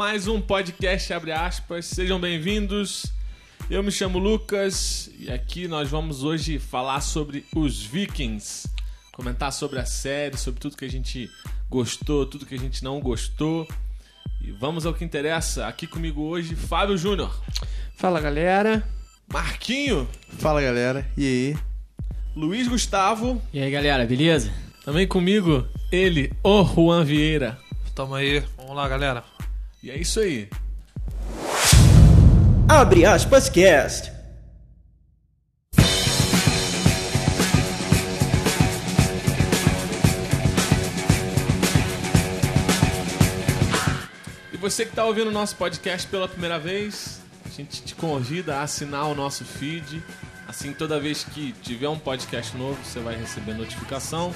mais um podcast abre aspas. Sejam bem-vindos. Eu me chamo Lucas e aqui nós vamos hoje falar sobre os Vikings, comentar sobre a série, sobre tudo que a gente gostou, tudo que a gente não gostou. E vamos ao que interessa. Aqui comigo hoje, Fábio Júnior, Fala galera. Marquinho, Fala galera, e aí? Luiz Gustavo, E aí, galera, beleza? também comigo, ele, o Juan Vieira. Tamo aí. Vamos lá, galera. E é isso aí. Abre aspas cast. E você que está ouvindo o nosso podcast pela primeira vez, a gente te convida a assinar o nosso feed. Assim, toda vez que tiver um podcast novo, você vai receber notificação.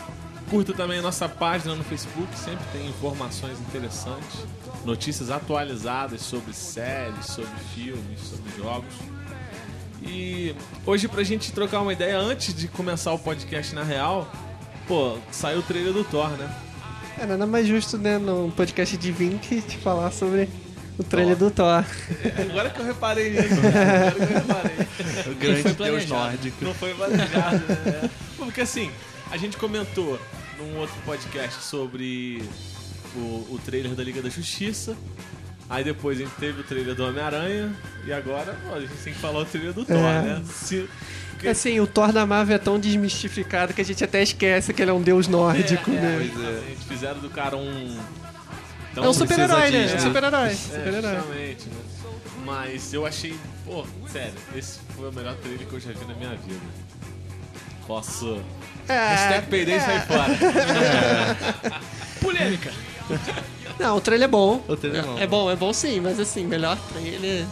Curta também a nossa página no Facebook, sempre tem informações interessantes, notícias atualizadas sobre séries, sobre filmes, sobre jogos. E hoje, pra gente trocar uma ideia, antes de começar o podcast na real, pô, saiu o trailer do Thor, né? É nada mais justo, né, num podcast de 20 te falar sobre o trailer do Thor. Agora que eu reparei nisso, né? agora que eu reparei. O grande foi deus nórdico. Não foi planejado, né? Porque assim, a gente comentou num outro podcast sobre o, o trailer da Liga da Justiça. Aí depois a gente teve o trailer do Homem-Aranha. E agora ó, a gente tem que falar o trailer do Thor, É. né? Se, porque- Assim, o Thor da Marvel é tão desmistificado que a gente até esquece que ele é um deus nórdico, é, né? exatamente. Fizeram do cara um. É um super-herói, né? É um super-herói. É, super-herói. justamente, né? Mas eu achei, pô, sério, esse foi o melhor trailer que eu já vi na minha vida. Posso. É, Hashtag peidei e sai fora. Polêmica. Não, o trailer é bom. O trailer é bom. É bom, é bom sim, mas assim, melhor trailer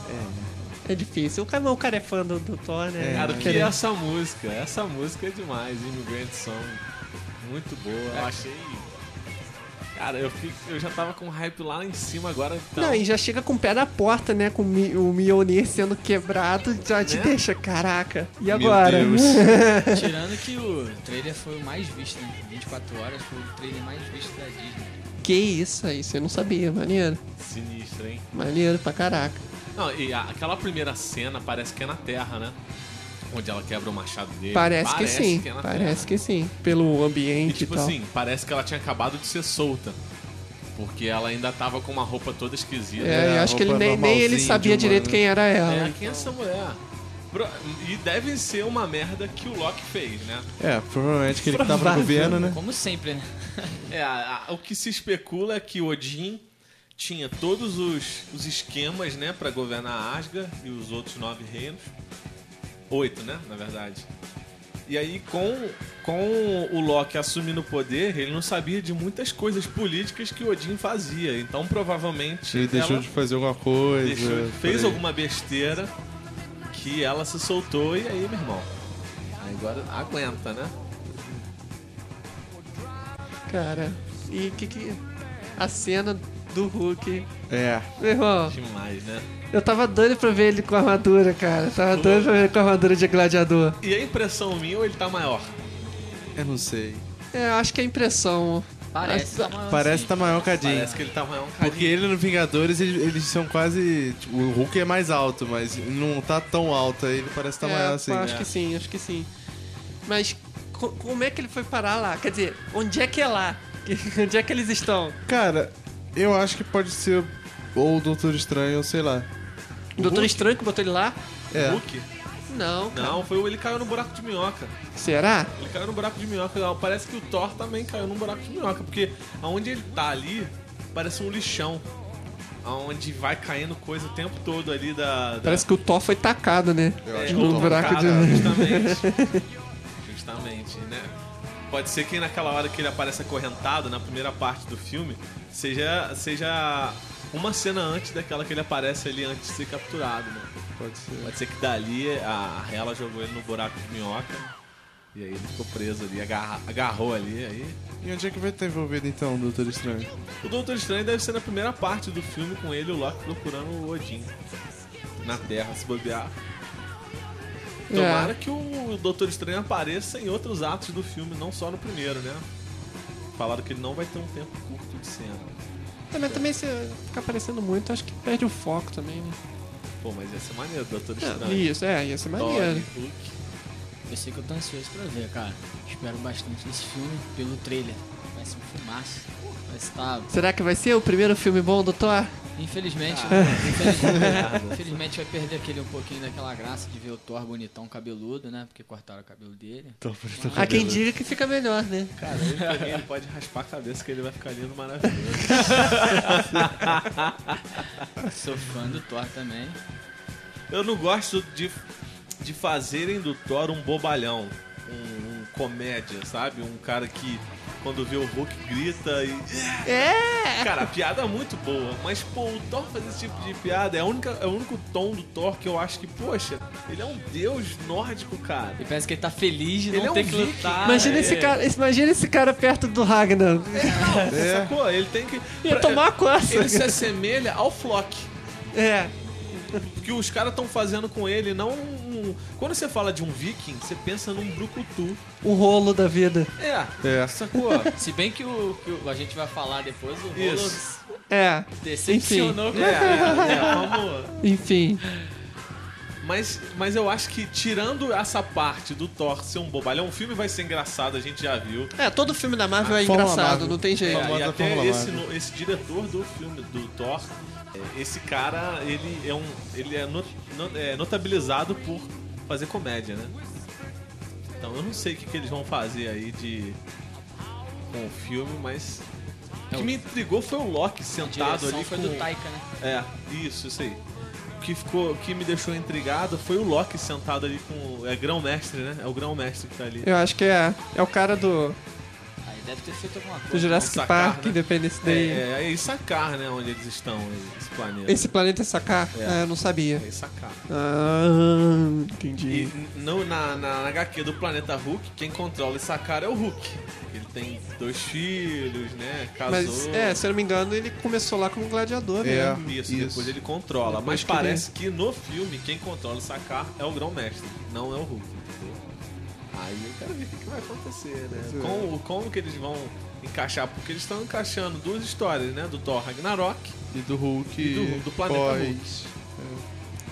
é, difícil. O cara, o cara é fã do, do Thor, né? Cara, o que é essa música? Essa música é demais, Immigrant Song. Muito boa. Eu achei. Cara, eu, fico, eu já tava com hype lá em cima agora. Então, Não, e já chega com o pé na porta, né? Com o Mi- o Mjolnir sendo quebrado, já te Né? deixa, caraca. E Meu agora? Deus. Tirando que o trailer foi o mais visto, né? 24 horas foi o trailer mais visto da Disney. Que isso aí, você não sabia, maneiro. Sinistro, hein? Maneiro pra caraca. Não, e a- aquela primeira cena parece que é na Terra, né? Onde ela quebra o machado dele. Parece, que sim, é na parece Terra. que sim. Pelo E ambiente e, tipo tal. assim, parece que ela tinha acabado de ser solta. Porque ela ainda tava com uma roupa toda esquisita. É, É, eu acho que ele roupa nem, nem ele normalzinha sabia direito quem era ela. É, quem é essa mulher? E deve ser uma merda que o Loki fez, né? É, provavelmente que ele que tava no Provável. governo, né? Como sempre, né? É, a- a- o que se especula é que Odin tinha todos os, os esquemas, né, pra governar Asgard e os outros nove reinos. Oito, né, na verdade. E aí, com, com o Loki assumindo o poder, ele não sabia de muitas coisas políticas que Odin fazia. Então, provavelmente, Ele deixou ela de fazer alguma coisa. deixou- fez alguma besteira que ela se soltou e aí, meu irmão. Agora aguenta, né? Cara, e que que. A cena do Hulk. É. Meu irmão, Demais, né? eu tava doido pra ver ele com a armadura, cara. Tava doido pra ver ele com a armadura de gladiador. E a impressão minha ou ele tá maior? Eu não sei. É, eu acho que é impressão. Parece. Tá uma- Parece assim, que tá maior que a Jean. Parece que ele tá maior Porque ele no Vingadores, eles, eles são quase. Tipo, o Hulk é mais alto, mas não tá tão alto. Aí ele parece que tá é, maior assim. Acho É. que sim, acho que sim. Mas co- como é que ele foi parar lá? Quer dizer, onde é que é lá? onde é que eles estão? Cara, eu acho que pode ser ou o Doutor Estranho, ou sei lá. O Doutor Estranho que botou ele lá? É. Hulk? Não. cara. Não, foi o- ele caiu no buraco de minhoca. Será? Ele caiu no buraco de minhoca. Não, Parece que o Thor também caiu num buraco de minhoca. Porque aonde ele tá ali, parece um lixão. Aonde vai caindo coisa o tempo todo ali da. da Parece que o Thor foi tacado, né? Eu é, acho no que buraco de- cara, Justamente. justamente, né? Pode ser que naquela hora que ele aparece acorrentado, na primeira parte do filme, seja, seja uma cena antes daquela que ele aparece ali antes de ser capturado, né? Pode ser. Pode ser que dali a Hela jogou ele no buraco de minhoca e aí ele ficou preso ali, agarra- agarrou ali. Aí... E onde é que vai estar envolvido então o Doutor Estranho? O Doutor Estranho deve ser na primeira parte do filme com ele e o Loki procurando o Odin na Terra, se bobear. Tomara É. que o Doutor Estranho apareça em outros atos do filme, não só no primeiro, né? Falaram que ele não vai ter um tempo curto de cena. É, mas também se ficar aparecendo muito, acho que perde o foco também, né? Pô, mas ia ser maneiro, Doutor É, Estranho. isso, é, ia ser Thor, maneiro. Hulk. Eu sei que eu tô ansioso pra ver, cara. Espero bastante desse filme pelo trailer. Vai ser um filmaço. Vai estar. Será que vai ser o primeiro filme bom do Thor? Infelizmente, Ah. infelizmente, infelizmente vai perder aquele um pouquinho daquela graça de ver o Thor bonitão cabeludo, né? Porque cortaram o cabelo dele. Há quem diga que fica melhor, né? Cara, ele, também, ele pode raspar a cabeça que ele vai ficar lindo maravilhoso. Sou fã do Thor também. Eu não gosto de, de fazerem do Thor um bobalhão, um, um comédia, sabe? Um cara que quando vê o Hulk grita e. É! Cara, a piada é muito boa, mas pô, o Thor fazer esse tipo de piada é, a única, é o único tom do Thor que eu acho que, poxa, ele é um deus nórdico, cara. E parece que ele tá feliz de Ele não é um ter que lutar. Imagina é. esse cara, imagina esse cara perto do Ragnar. É. Sacou? Ele tem que. Ia tomar a coça. Ele se assemelha ao Flock. É. que os caras estão fazendo com ele, não um... Quando você fala de um viking, você pensa num brucutu. O rolo da vida. É, É. sacou? Se bem que o, que o- a gente vai falar depois, o Rolo Isso. É. decepcionou é, com é, é, vamos... Enfim. Mas, mas eu acho que tirando essa parte do Thor ser um bobalhão, o filme vai ser engraçado, a gente já viu. É, todo filme da Marvel é Fórmula engraçado, Marvel. não tem jeito. É, e até esse, no- esse diretor do filme do Thor, é, esse cara, ele é um, ele é, not- no- é notabilizado por fazer comédia, né? Então eu não sei o que, que eles vão fazer aí de com o filme, mas o que me intrigou foi o Loki sentado ali foi com do Taika, né? é, isso, isso aí. O que, ficou, o que me deixou intrigado foi o Loki sentado ali com. É grão-mestre, né? É o grão-mestre que tá ali. Eu acho que é. É o cara do, deve ter feito alguma do coisa. Jurassic Sacar, Park, né? Independence É, Day. é, é Issacar, né? Onde eles estão, esse planeta. Esse planeta é sacar? É. É, eu não sabia. É Issacar. Ah, E entendi. no, na, na HQ do planeta Hulk, quem controla Issacar é o Hulk. Ele tem dois filhos, né? Casou. Mas, é, se eu não me engano, ele começou lá como gladiador É. mesmo. Isso, Isso. depois ele controla. Depois Mas que parece que no filme quem controla o Sakar é o grão-mestre, não é o Hulk? Aí eu quero ver o que, vai acontecer, né? É. Como, como que eles vão encaixar? Porque eles estão encaixando duas histórias, né? Do Thor Ragnarok. E do Hulk. E do- do planeta pós. Hulk.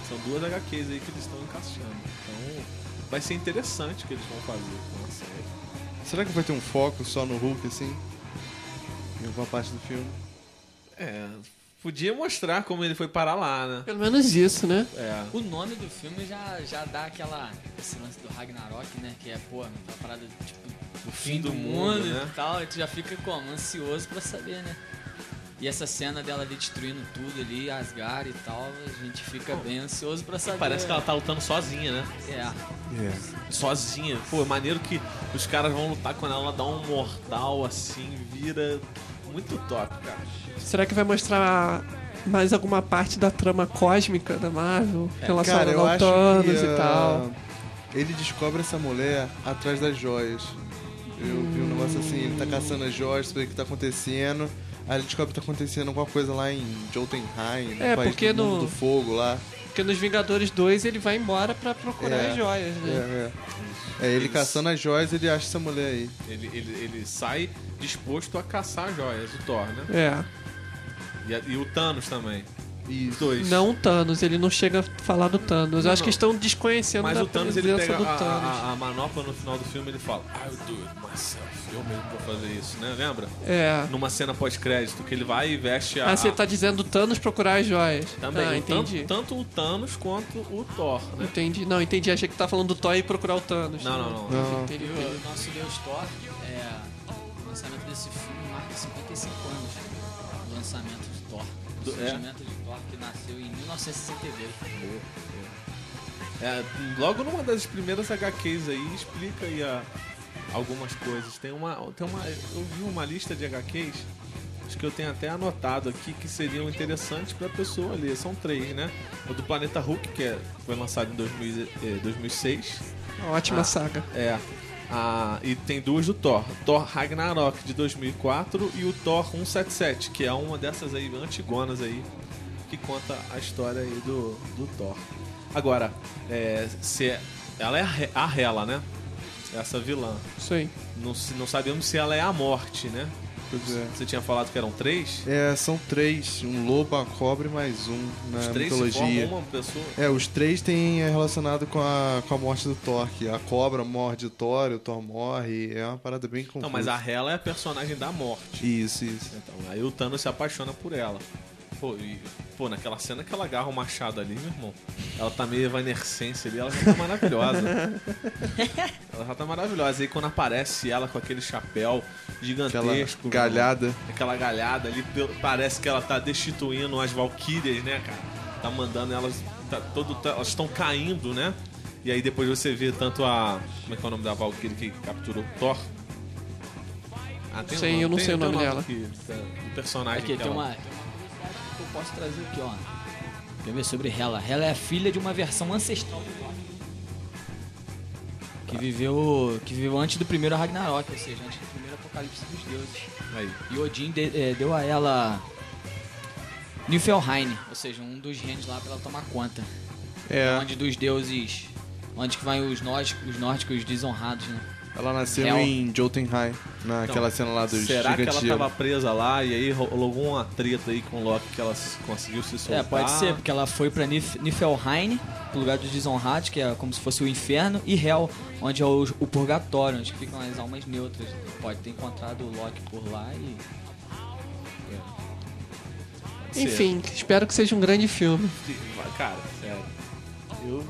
São duas HQs aí que eles estão encaixando. Então vai ser interessante o que eles vão fazer com a série. Será que vai ter um foco só no Hulk, assim? Em alguma parte do filme? É, podia mostrar como ele foi parar lá, né? Pelo menos isso, né? É. O nome do filme já, já dá aquela. Esse lance do Ragnarok, né? Que é, pô, uma parada tipo. O fim do, mundo, e tal, e tu já fica como? Ansioso pra saber, né? E essa cena dela ali destruindo tudo ali, Asgard e tal, a gente fica bem ansioso pra saber. Parece que ela tá lutando sozinha, né? É. É. sozinha. Pô, é maneiro que os caras vão lutar quando ela dá um mortal assim, vira muito top, cara. Será que vai mostrar mais alguma parte da trama cósmica da Marvel? É, relacionada ao Thanos que, e tal. Ele descobre essa mulher atrás das joias. Eu vi um negócio assim, ele tá caçando as joias, pra ver o que tá acontecendo. Aí ele descobre que tá acontecendo alguma coisa lá em Jotunheim, no É, país porque do mundo no- do fogo lá. Porque nos Vingadores 2 ele vai embora pra procurar É. as joias, É, né? é. É, ele Eles- caçando as joias, ele acha essa mulher aí. Ele, ele, ele sai disposto a caçar joias, o Thor, né? É. E, e o Thanos também. Os Isso. dois. Não o Thanos, ele não chega a falar do Thanos. Não, Acho que não. estão desconhecendo Mas da o Thanos ele pega do a, Thanos. a, a manopla no final do filme ele fala I'll do it myself. Eu mesmo vou fazer isso, né? Lembra? É. Numa cena pós-crédito que ele vai e veste a. Ah, você tá dizendo o Thanos procurar as joias. Também. Ah, o entendi. Tanto, tanto o Thanos quanto o Thor, né? Entendi. Não, entendi. Achei que tá falando do Thor e procurar o Thanos. Não, não, não. Não. Entendi, entendi. o nosso Deus Thor, é, o lançamento desse filme marca 55 anos do lançamento de Thor. Do Do- é? surgimento de Thor, que nasceu em 1962. É, logo numa das primeiras HQs aí, explica aí a- algumas coisas. Tem uma, tem uma. Eu vi uma lista de HQs, que eu tenho até anotado aqui, que seriam interessantes pra pessoa ler. São três, né? O do Planeta Hulk, que é- foi lançado em 2000, eh, 2006. Uma ótima Ah. saga. É. Ah, e tem duas do Thor. Thor Ragnarok de 2004 e o Thor 177, que é uma dessas aí antigonas aí, que conta a história aí do, do Thor. Agora, é, se ela é a a Hela, né? Essa vilã. Isso aí. Não, não sabemos se ela é a morte, né? Pois é. Você tinha falado que eram três? É, são três. Um lobo, a cobra e mais um na Os três mitologia. uma pessoa. É, os três têm é, relacionado com a, com a morte do Thor. Que a cobra morde o Thor, o Thor morre. É uma parada bem confusa. Não, mas a Hela é a personagem da morte. Isso, isso. Então, aí o Thanos se apaixona por ela. Pô, e, pô, naquela cena que ela agarra o machado ali, meu irmão, ela tá meio evanescência ali, ela já tá maravilhosa. ela já tá maravilhosa. E aí quando aparece ela com aquele chapéu Aquela gigantesco, meu galhada. irmão, aquela galhada ali, parece que ela tá destituindo as valquírias, né, cara? Tá mandando elas, tá, todo, tá- elas estão caindo, né? E aí depois você vê tanto a. Como é que é o nome da Valkyrie que capturou o Thor? Ah, tem um Sei, eu não sei o tem nome dela. aqui, tá, do personagem Aqui, que tem ela- uma. Eu posso trazer aqui, ó. Quer ver sobre Hela? Hela é a filha de uma versão ancestral do. Que viveu, que viveu antes do primeiro Ragnarok, ou seja, antes do primeiro apocalipse dos deuses. Aí. E Odin de- eh, deu a ela Niflheim, ou seja, um dos reinos lá pra ela tomar conta. É, Onde dos deuses. Onde que vai os nórdicos, os nórdicos desonrados, né? Ela nasceu Hel. em Jotunheim, naquela Então, cena lá dos Será que ela tava presa lá e aí rolou uma treta aí com o Loki que ela conseguiu se soltar? É, pode ser, porque ela foi pra Nif Niflheim, pro lugar dos desonrados, que é como se fosse o inferno, e Hell, onde é o, o purgatório, onde ficam as almas neutras. Pode ter encontrado o Loki por lá e. Ser. Enfim, espero que seja um grande filme. Cara, sério. Eu,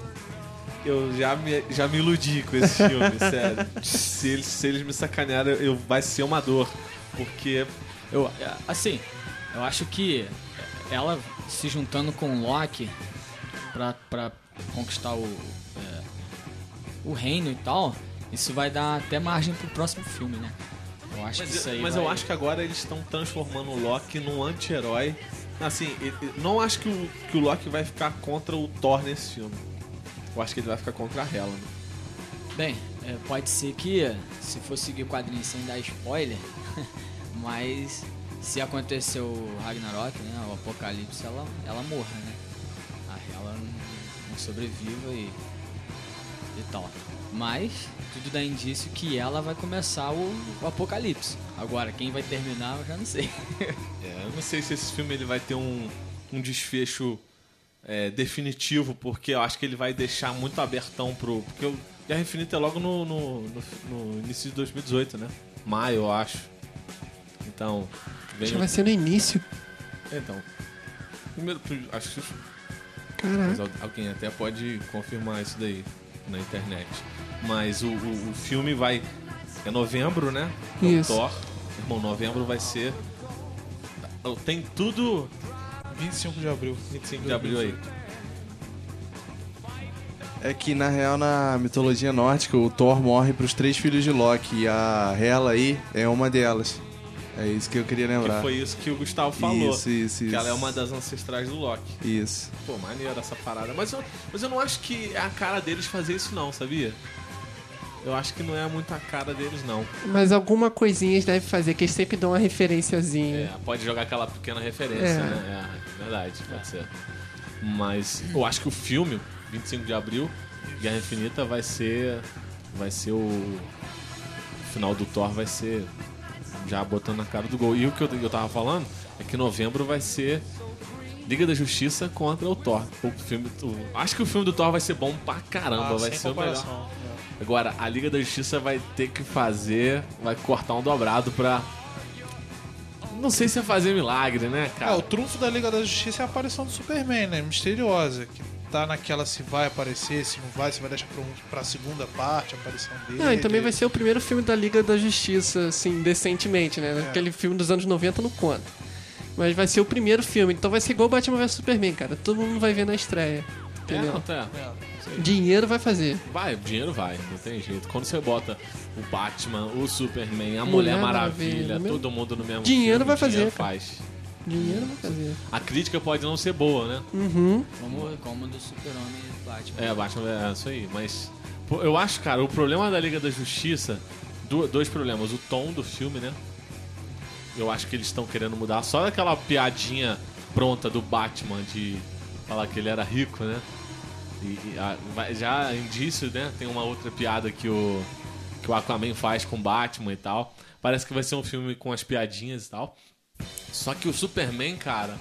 eu já, me, já me iludi com esse filme, sério. Se eles, se eles me sacanearem, eu, vai ser uma dor. Porque Eu, é, assim, eu acho que ela se juntando com o Loki pra, pra conquistar o, é, o reino e tal, isso vai dar até margem pro próximo filme, né? Eu acho que Mas, isso aí mas vai- eu acho que agora eles estão transformando o Loki num anti-herói. Assim, não acho que o, que o Loki vai ficar contra o Thor nesse filme. Eu acho que ele vai ficar contra a Hela. Né? Bem, é, pode ser que, se for seguir o quadrinho sem dar spoiler, mas se acontecer o Ragnarok, né, o Apocalipse, ela, ela morra, né? A ela não, não sobreviva e, e tal. Mas tudo dá indício que ela vai começar o, o Apocalipse. Agora, quem vai terminar, eu já não sei. É, eu não sei se esse filme ele vai ter um, um desfecho é, definitivo, porque eu acho que ele vai deixar muito abertão pro. Porque o Guerra Infinita é logo no, no, no- no início de 2018, né? Maio, eu acho. Então. Vem Acho que vai ser no início. Então. Primeiro, acho que Caraca. alguém até pode confirmar isso daí na internet. Mas o, o, o filme vai. É novembro, né? É o Isso. Thor. Irmão, novembro vai ser. Tem tudo 25 de abril. 25 de abril aí. É que, na real, na mitologia nórdica, o Thor morre pros três filhos de Loki. E a Hela aí é uma delas. É isso que eu queria Que lembrar. foi isso que o Gustavo falou. Isso, isso, Que isso. ela é uma das ancestrais do Loki. Isso. Pô, maneiro essa parada. Mas eu, mas eu não acho que é a cara deles fazer isso, não, sabia? Eu acho que não é muito a cara deles, não. Mas alguma coisinha eles devem fazer, que eles sempre dão uma referenciazinha. É, pode jogar aquela pequena referência, É. né? É, verdade, pode ser. Mas eu acho que o filme, 25 de abril, Guerra Infinita, vai ser. Vai ser o. O final do Thor vai ser. Já botando na cara do gol. E o que eu, eu tava falando é que novembro vai ser. Liga da Justiça contra o Thor. O filme, o- acho que o filme do Thor vai ser bom pra caramba, Ah, vai ser o melhor. comparação. Agora, a Liga da Justiça vai ter que fazer. Vai cortar um dobrado pra. Não sei se é fazer milagre, né, É, cara? o trunfo da Liga da Justiça é a aparição do Superman, né? Misteriosa. Que tá naquela se vai aparecer, se não vai, se vai deixar pra, um, pra segunda parte, a aparição dele. Não, e também vai ser o primeiro filme da Liga da Justiça, assim, decentemente, né? Aquele filme dos anos 90 não conta. Mas vai ser o primeiro filme, então vai ser igual Batman vs Superman, cara. Todo mundo vai ver na estreia. É, Entendeu? não, tá. Dinheiro vai fazer. Vai, dinheiro vai, não tem jeito. Quando você bota o Batman, o Superman, a Mulher, Mulher Maravilha, Maravilha, todo mundo no mesmo Dinheiro filme, vai fazer, dinheiro faz. Dinheiro vai fazer. A crítica pode não ser boa, né? Uhum. Como, como do Super-Homem e Batman. É, Batman é isso aí, mas eu acho, cara, o problema da Liga da Justiça, dois problemas, o tom do filme, né? Eu acho que eles estão querendo mudar só daquela piadinha pronta do Batman de falar que ele era rico, né? E, e a- já indício, né? Tem uma outra piada que o que o Aquaman faz com Batman e tal. Parece que vai ser um filme com as piadinhas e tal. Só que o Superman, cara.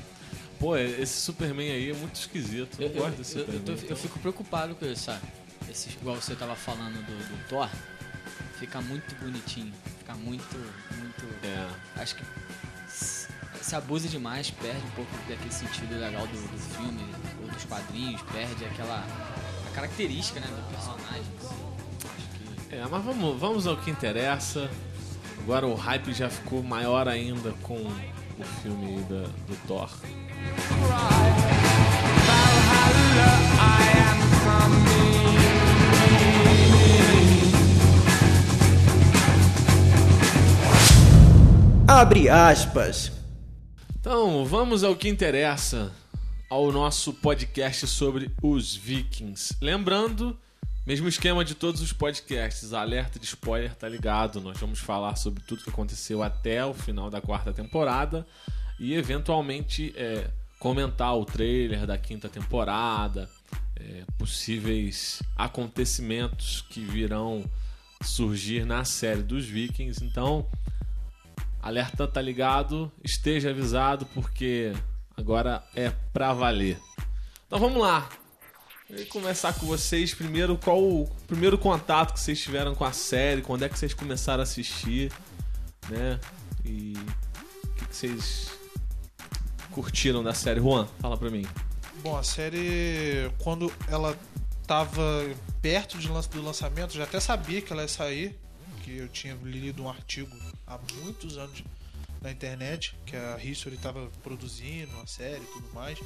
Pô, esse Superman aí é muito esquisito. Eu, Eu, gosto eu, desse eu, Superman. tô- eu fico preocupado com isso, sabe? Esse, igual você tava falando do, do Thor, fica muito bonitinho. Fica muito, muito. É. Acho que se abusa demais, perde um pouco daquele sentido legal do, do filme ou dos quadrinhos, perde aquela a característica né, do personagem. assim. Que É, mas vamos, vamos ao que interessa. Agora o hype já ficou maior ainda com o filme aí da, do Thor. Abre aspas. Então, vamos ao que interessa, ao nosso podcast sobre os Vikings. Lembrando, mesmo esquema de todos os podcasts, alerta de spoiler, tá ligado? Nós vamos falar sobre tudo que aconteceu até o final da quarta temporada e eventualmente é, comentar o trailer da quinta temporada, é, possíveis acontecimentos que virão surgir na série dos Vikings. Então, Alerta tá ligado, esteja avisado porque agora é pra valer. Então vamos lá. Eu ia começar com vocês primeiro. Qual o primeiro contato que vocês tiveram com a série? Quando é que vocês começaram a assistir? Né? E o que, que vocês curtiram da série? Juan, fala pra mim. Bom, a série, quando ela tava perto de do lançamento, já até sabia que ela ia sair, que eu tinha lido um artigo há muitos anos na internet, que a History estava produzindo uma série e tudo mais.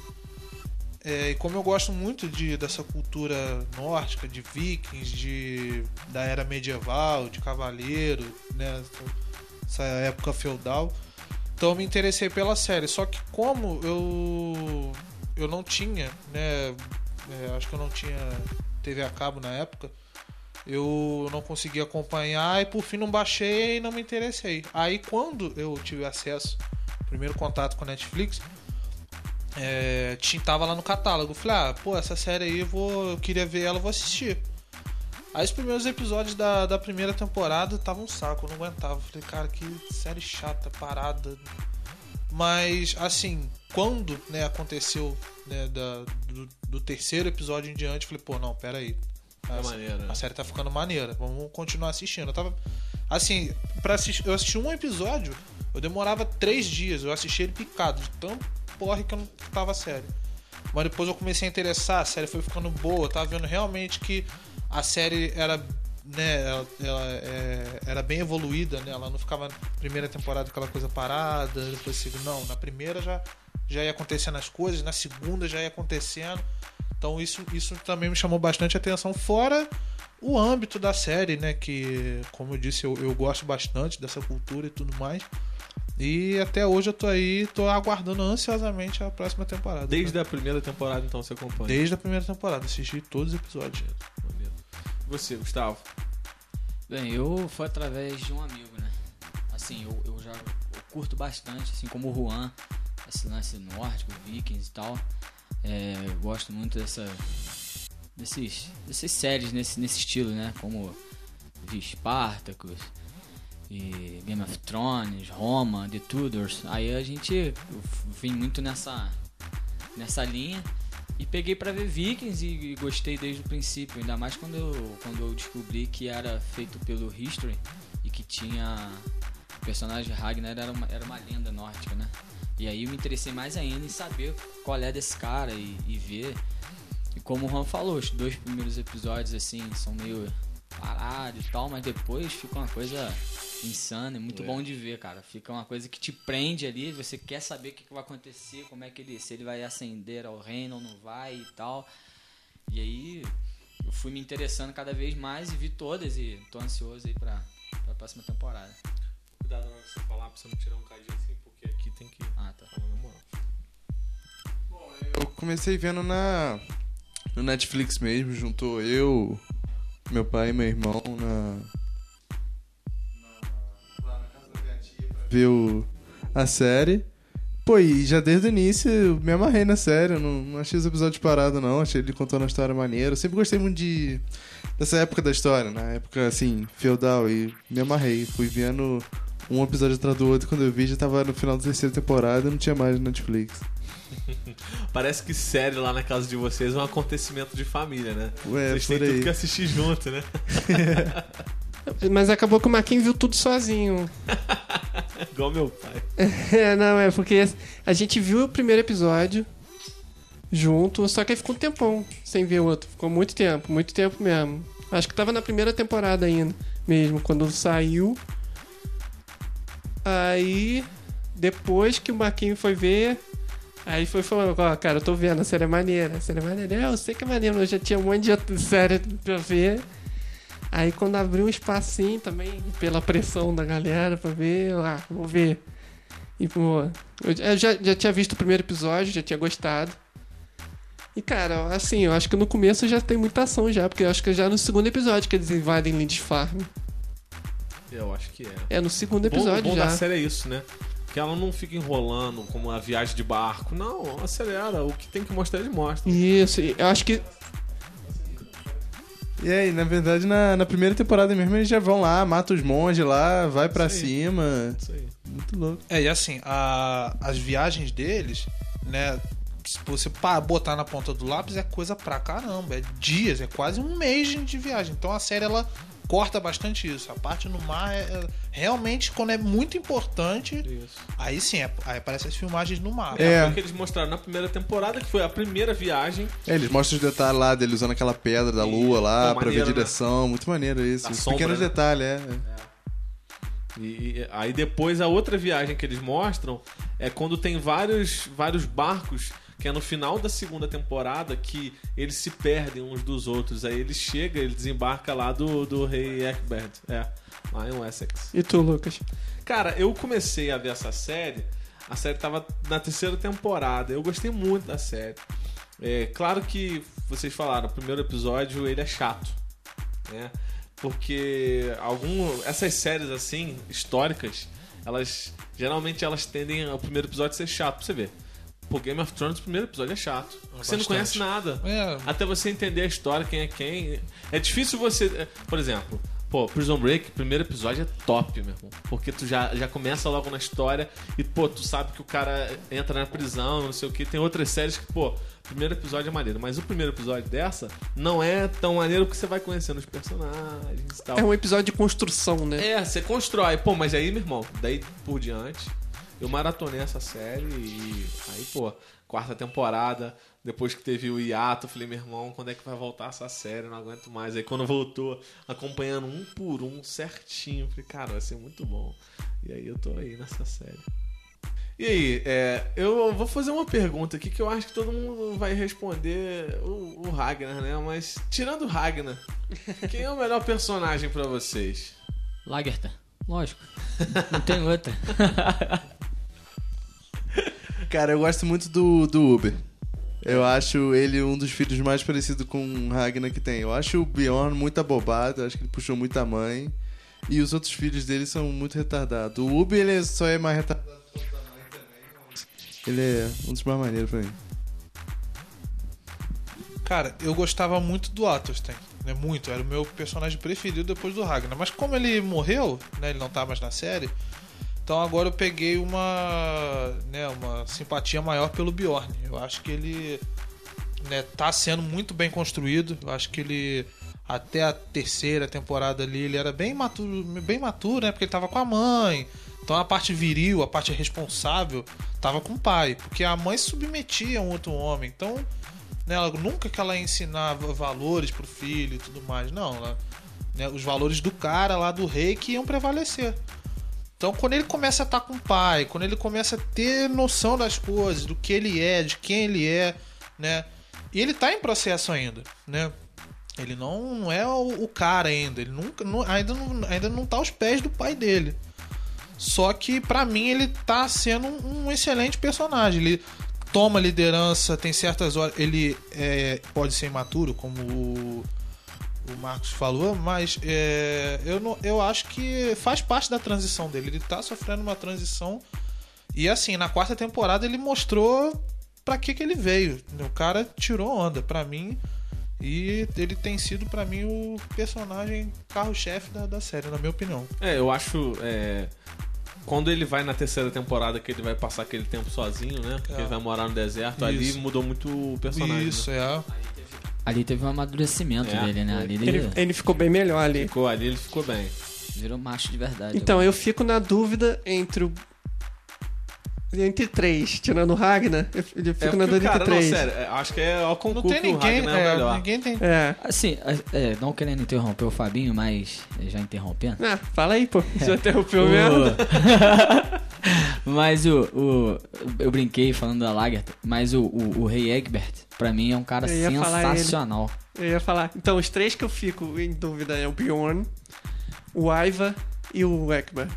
É, e como eu gosto muito de, dessa cultura nórdica, de vikings, de, da era medieval, de cavaleiro, né, essa época feudal, então me interessei pela série. Só que como eu eu não tinha, né? é, acho que eu não tinha TV a cabo na época. Eu não consegui acompanhar e por fim não baixei e não me interessei. Aí quando eu tive acesso, primeiro contato com a Netflix, é, tava lá no catálogo. Falei, ah, pô, essa série aí eu, vou, eu queria ver ela, vou assistir. Aí os primeiros episódios da, da primeira temporada tava um saco, eu não aguentava. Falei, cara, que série chata, parada. Mas, assim, quando né, aconteceu né, da- do, do terceiro episódio em diante, falei, pô, não, pera aí. É A, série tá ficando maneira, vamos continuar assistindo. Eu tava. Assim, para assistir, eu assisti um episódio, eu demorava três dias, eu assisti ele picado, de tão porre que eu não tava a série. Mas depois eu comecei a interessar, a série foi ficando boa, eu tava vendo realmente que a série era. Né, ela, ela, é, era bem evoluída, né? Ela não ficava na primeira temporada aquela coisa parada, depois segunda. Não, na primeira já, já ia acontecendo as coisas, na segunda já ia acontecendo. Então isso, isso também me chamou bastante atenção, fora o âmbito da série, né? Que, como eu disse, eu, eu gosto bastante dessa cultura e tudo mais. E até hoje eu tô aí, tô aguardando ansiosamente a próxima temporada. Desde né? a primeira temporada, então, você acompanha. Desde a primeira temporada, assisti todos os episódios. Maneiro. E você, Gustavo? Bem, eu foi através de um amigo, né? Assim, eu, eu já eu curto bastante, assim como o Juan, esse lance nórdico, vikings e tal. É, gosto muito dessa, desses, dessas séries nesse, nesse estilo, né? Como vi Spartacus e Game of Thrones, Roma, The Tudors. Aí a gente vim muito nessa, nessa linha. E peguei pra ver Vikings e, e gostei desde o princípio, ainda mais quando eu, quando eu descobri que era feito pelo History e que tinha. O personagem Ragnar era uma, era uma lenda nórdica, né? E aí eu me interessei mais ainda em saber qual é desse cara e, e ver. E como o Juan falou, os dois primeiros episódios assim são meio parados e tal, mas depois fica uma coisa insana, é muito bom de ver, cara. Fica uma coisa que te prende ali, você quer saber o que, que vai acontecer, como é que ele, se ele vai ascender ao reino ou não vai e tal. E aí eu fui me interessando cada vez mais e vi todas e tô ansioso aí pra, pra próxima temporada. Cuidado na hora que você falar pra você não tirar um cadinho assim, porque aqui tem que Ah, tá. moral. Eu comecei vendo na no Netflix mesmo, juntou eu, meu pai e meu irmão na, na lá na casa da minha tia pra ver o, a série. Pô, e já desde o início me amarrei na série. eu Não, não achei os episódios parados, não. Achei ele contando uma história maneira. Eu sempre gostei muito de. dessa época da história, na época assim, feudal. E me amarrei. Fui vendo um episódio atrás do outro. Quando eu vi, já tava no final da terceira temporada e não tinha mais no Netflix. Parece que série lá na casa de vocês é um acontecimento de família, né? Ué, Vocês têm tudo aí. que assistir junto, né? Mas acabou que o Marquinhos viu tudo sozinho. Igual meu pai. É, não, é porque a gente viu o primeiro episódio junto, só que aí ficou um tempão sem ver o outro. Ficou muito tempo, muito tempo mesmo. Acho que tava na primeira temporada ainda, mesmo, quando saiu. Aí, depois que o Marquinhos foi ver, aí foi falando, ó, cara, eu tô vendo, a série é maneira, a série é maneira. É, eu sei que é maneira, eu já tinha um monte de série pra ver. Aí quando abriu um espacinho também, pela pressão da galera pra ver, eu, ah, vou ver. E, pô, eu já, já tinha visto o primeiro episódio, já tinha gostado. E, cara, assim, eu acho que no começo já tem muita ação já, porque eu acho que já no segundo episódio que eles invadem Lindisfarne. Eu acho que é. É no segundo bom- episódio o bom já. da série é isso, né? Que ela não fica enrolando como a viagem de barco. Não, acelera. O que tem que mostrar, ele mostra. Isso, e eu acho que E aí, na verdade, na, na primeira temporada mesmo, eles já vão lá, matam os monges lá, vai aí. cima. Isso aí. Muito louco. É, e assim, a- as viagens deles, né? Se você pa- botar na ponta do lápis, é coisa pra caramba. É dias, é quase um mês de viagem. Então a série ela corta bastante isso. A parte no mar é, é- realmente quando é muito importante, Isso. aí sim, é, aí aparecem as filmagens no mar. É. Foi o que eles mostraram na primeira temporada, que foi a primeira viagem É, eles mostram os detalhes lá dele usando aquela pedra da lua lá Pô, pra ver a maneiro, né? direção. Muito maneiro isso. Os sombra, pequenos né? detalhes, é. E, e aí depois a outra viagem que eles mostram é quando tem vários, vários barcos que é no final da segunda temporada que eles se perdem uns dos outros. Aí ele chega, ele desembarca lá do, do rei Egbert. É, lá em Wessex. E tu, Lucas? Cara, eu comecei a ver essa série. A série tava na terceira temporada. Eu gostei muito da série. É claro que vocês falaram, o primeiro episódio ele é chato, né? Porque algum essas séries assim históricas, elas geralmente elas tendem ao primeiro episódio ser chato, pra você ver. Pô, Game of Thrones, o primeiro episódio é chato. Porque você não conhece nada. É, Até você entender a história, quem é quem. É difícil você. é, Por exemplo, pô, Prison Break, primeiro episódio é top, meu irmão. Porque tu já, já começa logo na história e, pô, tu sabe que o cara entra na prisão, não sei o que. Tem outras séries que, pô, primeiro episódio é maneiro. Mas o primeiro episódio dessa não é tão maneiro porque você vai conhecendo os personagens e tal. É um episódio de construção, né? É, você constrói. Pô, mas aí, meu irmão, daí por diante, eu maratonei essa série e aí, pô, quarta temporada, depois que teve o hiato, eu falei, meu irmão, quando é que vai voltar essa série? Eu não aguento mais. Aí quando voltou, acompanhando um por um, certinho, falei, cara, vai ser muito bom. E aí eu tô aí nessa série. E aí, é, eu vou fazer uma pergunta aqui que eu acho que todo mundo vai responder o, o Ragnar, né? Mas tirando o Ragnar, quem é o melhor personagem pra vocês? Lagerta. Lógico. Não tem outra. Cara, eu gosto muito do, do Uber. Eu acho ele um dos filhos mais parecidos com o Ragnar que tem. Eu acho o Bjorn muito abobado, acho que ele puxou muita mãe. E os outros filhos dele são muito retardados. O Uber, ele só é mais retardado da mãe também. Ele é um dos mais maneiros pra mim. Cara, eu gostava muito do Atostan, né? Muito, era o meu personagem preferido depois do Ragnar. Mas como ele morreu, né? Ele não tá mais na série. Então agora eu peguei uma, né, uma simpatia maior pelo Bjorn. Eu acho que ele né, tá sendo muito bem construído. Eu acho que ele até a terceira temporada ali ele era bem maturo, bem maturo, né? Porque ele tava com a mãe. Então a parte viril, a parte responsável, tava com o pai, porque a mãe submetia a um outro homem. Então, né, ela, nunca que ela ensinava valores pro filho e tudo mais, não. ela- né, os valores do cara lá do rei que iam prevalecer. Então, quando ele começa a estar com o pai, quando ele começa a ter noção das coisas, do que ele é, de quem ele é, né? E ele tá em processo ainda, né? Ele não, não é o, cara ainda, ele nunca, não- ainda, não, ainda não tá aos pés do pai dele. Só que pra mim ele tá sendo um, um excelente personagem. Ele toma liderança, tem certas horas. Ele é, pode ser imaturo, como o, o Marcos falou, mas é, eu, não, eu acho que faz parte da transição dele. Ele tá sofrendo uma transição E assim, na quarta temporada ele mostrou pra que que ele veio. O cara tirou onda pra mim. E ele tem sido pra mim o personagem carro-chefe da, da série, na minha opinião. É, eu acho. é, Quando ele vai na terceira temporada, que ele vai passar aquele tempo sozinho, né? Porque É. ele vai morar no deserto, ali Isso. mudou muito o personagem. Isso, né? é. Ali teve um amadurecimento É, dele, né? Ali ele, Ele, ele ficou bem melhor ali. Ficou ali, ele ficou bem. virou macho de verdade. Então, eu fico na dúvida entre o. Entre três, tirando o Ragnar, eu eu fico É na dúvida cara, entre não, três. sério, é, acho que é ao Não concurso tem que o ninguém, Ragnar é o é, melhor. ninguém tem. É. Assim, é, não querendo interromper o Fabinho, mas já interrompendo. Ah, fala aí, pô. Já interrompeu O- mesmo? mas o, o. Eu brinquei falando da Lagertha, mas o, o, o Rei Egbert, pra mim, é um cara Eu ele. sensacional. Eu ia falar. Então, os três que eu fico em dúvida é o Bjorn, o Aiva e o Ekman.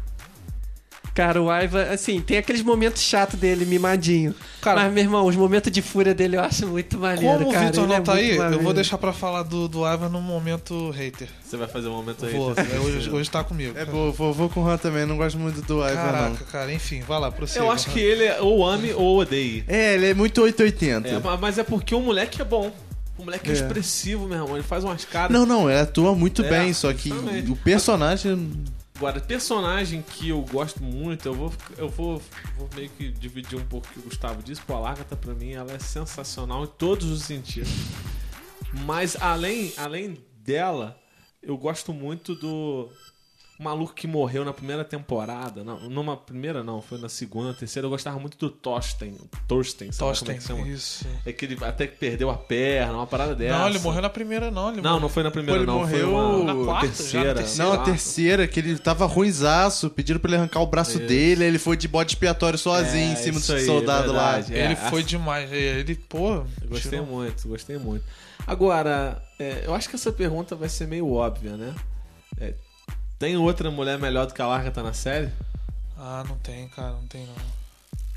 Cara, o Aiva, assim, tem aqueles momentos chatos dele, mimadinho. Cara- Mas, meu irmão, os momentos de fúria dele eu acho muito maneiro, Como o cara. Vitor não é tá muito aí, eu maneiro. vou deixar pra falar do, do Ivan no momento hater. Você vai fazer um momento. Vou, tá? é, hoje, hoje tá comigo. É bom, vou, vou com o Han também, não gosto muito do Ivan, Caraca, não. cara, enfim, vai lá, prossiga. Eu acho que ele é ou ame ou odeie. É, ele é muito 880. É, mas é porque o moleque é bom. O moleque é, É. expressivo, meu irmão. Ele faz umas caras. Não, não, ele atua muito É, bem, só que exatamente. o personagem. Agora, personagem que eu gosto muito, eu vou, eu vou, vou meio que dividir um pouco o que o Gustavo disse. Pô, a Lagarta, pra mim, ela é sensacional em todos os sentidos. Mas, além, além dela, eu gosto muito do maluco que morreu na primeira temporada. Não, numa primeira não, foi na segunda, terceira. Eu gostava muito do Thorsten. Thorsten, sabe como é que chama? isso. É que ele até que perdeu a perna, uma parada dessa. Não, ele morreu na primeira, não. Ele Não, morreu- não foi na primeira, Ele não. morreu foi uma na quarta, já na terceira. terceira. Não, a terceira, que ele tava ruinzaço, pediram pra ele arrancar o braço Isso. dele, ele foi de bode expiatório sozinho É, em cima do aí, soldado lá. verdade. É, Ele a- foi demais. Ele, pô. Eu Gostei tirou- muito, gostei muito. Agora, é, eu acho que essa pergunta vai ser meio óbvia, né? É, tem outra mulher melhor do que a Larga na série? Ah, não tem, cara, não tem não.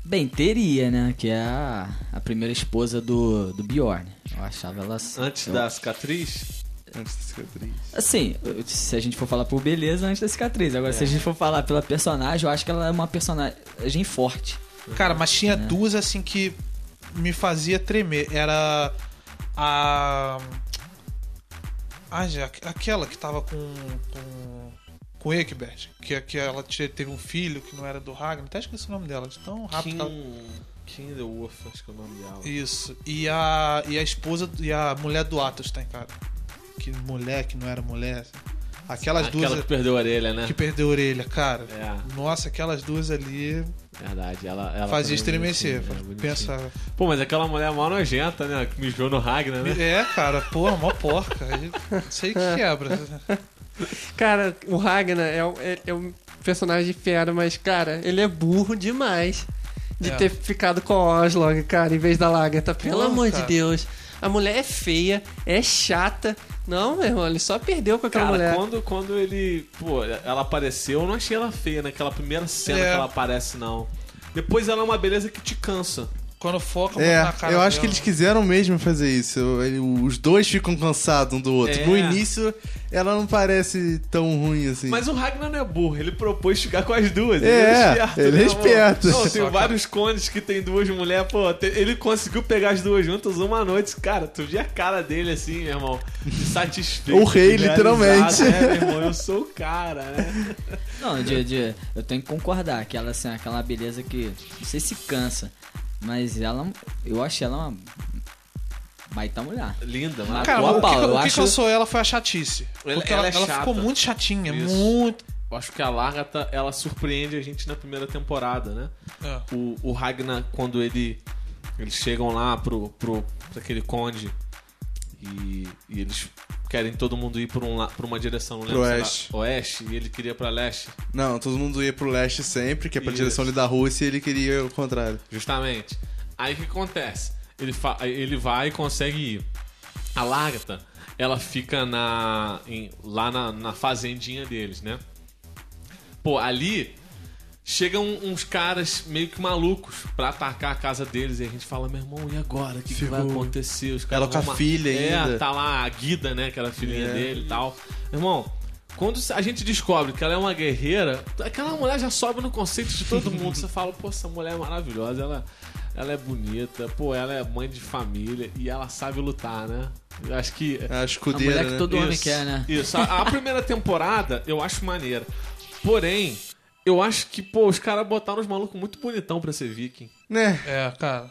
Bem, teria, né? Que é a, a primeira esposa do, do Bjorn. Eu achava ela. Antes eu- da cicatriz? Antes da cicatriz. Assim, se a gente for falar por beleza, antes da cicatriz. Agora, É. se a gente for falar pela personagem, eu acho que ela é uma personagem forte. Cara, mas tinha É. duas assim que me fazia tremer. Era a. Ah, já, aquela que tava com. com. Com o Egbert. Que, que ela te- teve um filho que não era do Ragnar. Até esqueci o nome dela, de tão rápido. que ela- Kim, Kim the Wolf, acho que é o nome dela. Isso. E a, e a esposa e a mulher do Atos tem, cara. Que mulher que não era mulher. assim. Aquelas Aquela duas que perdeu a orelha, né? que perdeu a orelha, cara. É, Nossa, aquelas duas ali verdade. Ela, ela fazia é estremecer. é bonitinha. Pensa. Pô, mas aquela mulher é mó nojenta, né? Que mijou no Ragnar, né? É, cara, pô, mó porca. Aí, Não sei que quebra. Cara, o Ragnar é, um- é- é um personagem fera, mas, cara, ele é burro demais de É. ter ficado com a Oslog, cara, em vez da Lagarta. Pelo Porra, amor de Deus. A mulher é feia, é chata. Não, meu irmão, ele só perdeu com aquela Cara, mulher. quando, quando ele. Pô, ela apareceu, eu não achei ela feia naquela primeira cena É. que ela aparece, não. Depois ela é uma beleza que te cansa. Quando foca É, na cara eu acho que dela. eles quiseram mesmo fazer isso. Ele- Os dois ficam cansados um do outro. É. No início, ela não parece tão ruim assim. Mas o Ragnar não é burro, ele propôs ficar com as duas. É, esperto, ele é né, esperto. Não, tem Só que- vários condes que tem duas mulheres, pô, ele conseguiu pegar as duas juntas uma noite. Cara, tu via a cara dele assim, meu irmão, de satisfeito. O rei, literalmente. É, meu irmão, eu sou o cara, né? Não, de, de- eu tenho que concordar que ela assim, é aquela beleza que sei se cansa, mas ela eu achei ela uma baita mulher. Linda, mano. Cara, Boa, o que, o eu que acho- cansou ela foi a chatice. Ela- Porque ela ela, é ela ficou muito chatinha, Isso. muito. Eu acho que a Largata, ela surpreende a gente na primeira temporada, né? É. o, o Ragnar, quando ele eles chegam lá pro, pro, pra aquele conde e, e eles querem todo mundo ir por, um, por uma direção, não Pro lembro se era oeste. oeste, e ele queria pra leste, Não, todo mundo ia pro leste sempre, que é pra Isso. direção ali da Rússia, e ele queria o contrário. justamente. Aí o que acontece? Ele, ele vai e consegue ir. A Largata, ela fica na, em- lá na, na fazendinha deles, né? Pô, ali chegam uns caras meio que malucos pra atacar a casa deles e a gente fala, meu irmão, e agora? O que, que vai acontecer? Os Ela caras com a filha é, ainda. tá lá a Guida, né? Que era a filhinha É. dele e tal. Irmão, Quando a gente descobre que ela é uma guerreira, aquela mulher já sobe no conceito de todo mundo. Você fala, pô, essa mulher é maravilhosa, ela, ela é bonita, pô, ela é mãe de família e ela sabe lutar, né? Eu acho que. A A escudeira, mulher que né? todo homem Isso, quer, né? Isso. A, a primeira temporada eu acho maneira. Porém, eu acho que, pô, os caras botaram os malucos muito bonitão pra ser viking. Né? É, cara.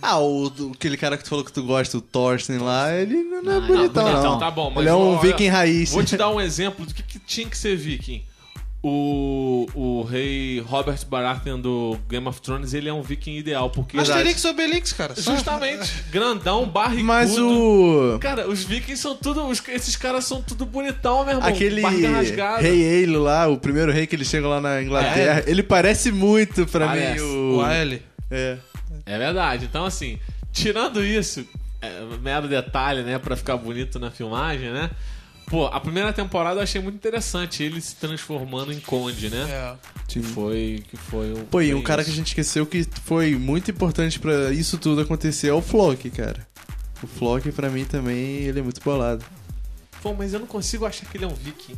Ah, o, aquele cara que tu falou que tu gosta, o Thorsten lá, ele não, não é bonitão, não. tá bom, mas ele é um olha, viking raiz. Vou te dar um exemplo do que, que tinha que ser viking. O, o rei Robert Baratheon do Game of Thrones, ele é um viking ideal, porque... Asterix e Obelix, cara. Justamente. Grandão, barrigudo. Mas o... Cara, os vikings são tudo... os- esses caras são tudo bonitão, meu irmão. Aquele rei Eilo lá, o primeiro rei que ele chega lá na Inglaterra, ele parece muito pra Parece. mim O o... AL. É. É verdade. Então, assim, tirando isso, é, mero detalhe, né, pra ficar bonito na filmagem, né? Pô, a primeira temporada eu achei muito interessante, ele se transformando em conde, né? É. Que foi, que foi o. Pô, e foi um cara que a gente esqueceu que foi muito importante pra isso tudo acontecer é o Flock, cara. O Flock, pra mim, também, ele é muito bolado. Pô, mas eu não consigo achar que ele é um viking.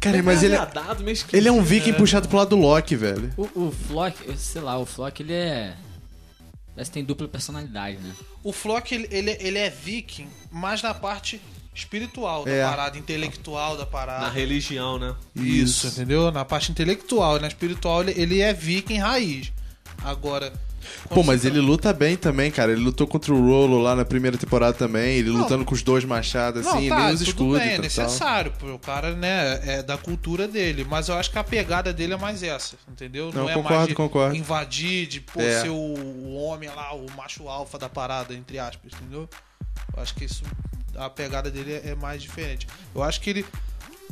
Cara, mas ele, esquisito, ele é um viking né? puxado pro lado do Loki, velho. O, o Flock, sei lá, o Flock ele é. Parece que tem dupla personalidade, né? O Flock, ele, ele, ele é viking, mas na parte espiritual da É. parada, intelectual da parada. Na religião, né? Isso, entendeu? Na parte intelectual. E na espiritual, ele, é viking raiz. Agora. Pô, mas ele tá- luta bem também, cara. Ele lutou contra o Rolo lá na primeira temporada também. Ele Não. lutando com os dois machados, assim, Não, tá, nem os tudo escudos bem, é e tal. necessário, porque o cara, né, é da cultura dele. Mas eu acho que a pegada dele é mais essa, entendeu? Não, é concordo, mais de concordo. invadir, de pô, É. ser o, o homem lá, o macho alfa da parada, entre aspas, entendeu? Eu acho que isso, a pegada dele é, é mais diferente. Eu acho que ele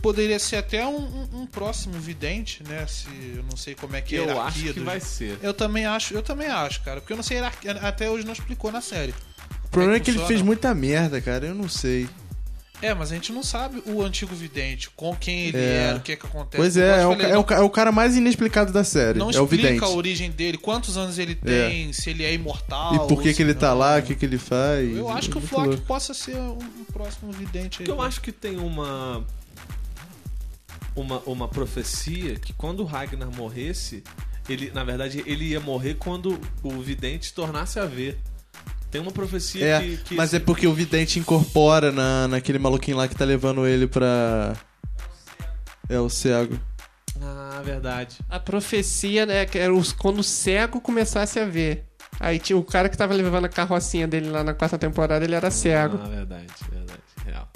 poderia ser até um, um- um próximo vidente, né? Se eu não sei como é que é a Eu hierarquia acho que vai ser. Eu também acho, eu também acho, cara, porque eu não sei hierarquia, até hoje não explicou na série. O problema é que ele funciona? fez muita merda, cara. Eu não sei. É, mas a gente não sabe o antigo vidente, com quem ele É. era, o que é que acontece. Pois é, é o, falei, é, o, é o cara mais inexplicado da série. não é o vidente. explica a origem dele, quantos anos ele tem, se ele é imortal. E por que que ele tá não. lá, o que que ele faz. Eu acho que o Flock louco. possa ser um, um próximo vidente aí. Eu acho que tem uma. Uma, uma profecia que quando o Ragnar morresse, ele, na verdade, ele ia morrer quando o vidente tornasse a ver. Tem uma profecia É, que, que mas é porque o vidente incorpora na, naquele maluquinho lá que tá levando ele pra. É o cego. Ah, verdade. A profecia, né, que era os, quando o cego começasse a ver. Aí tinha o cara que tava levando a carrocinha dele lá na quarta temporada, ele era cego. Ah, verdade, verdade. Real.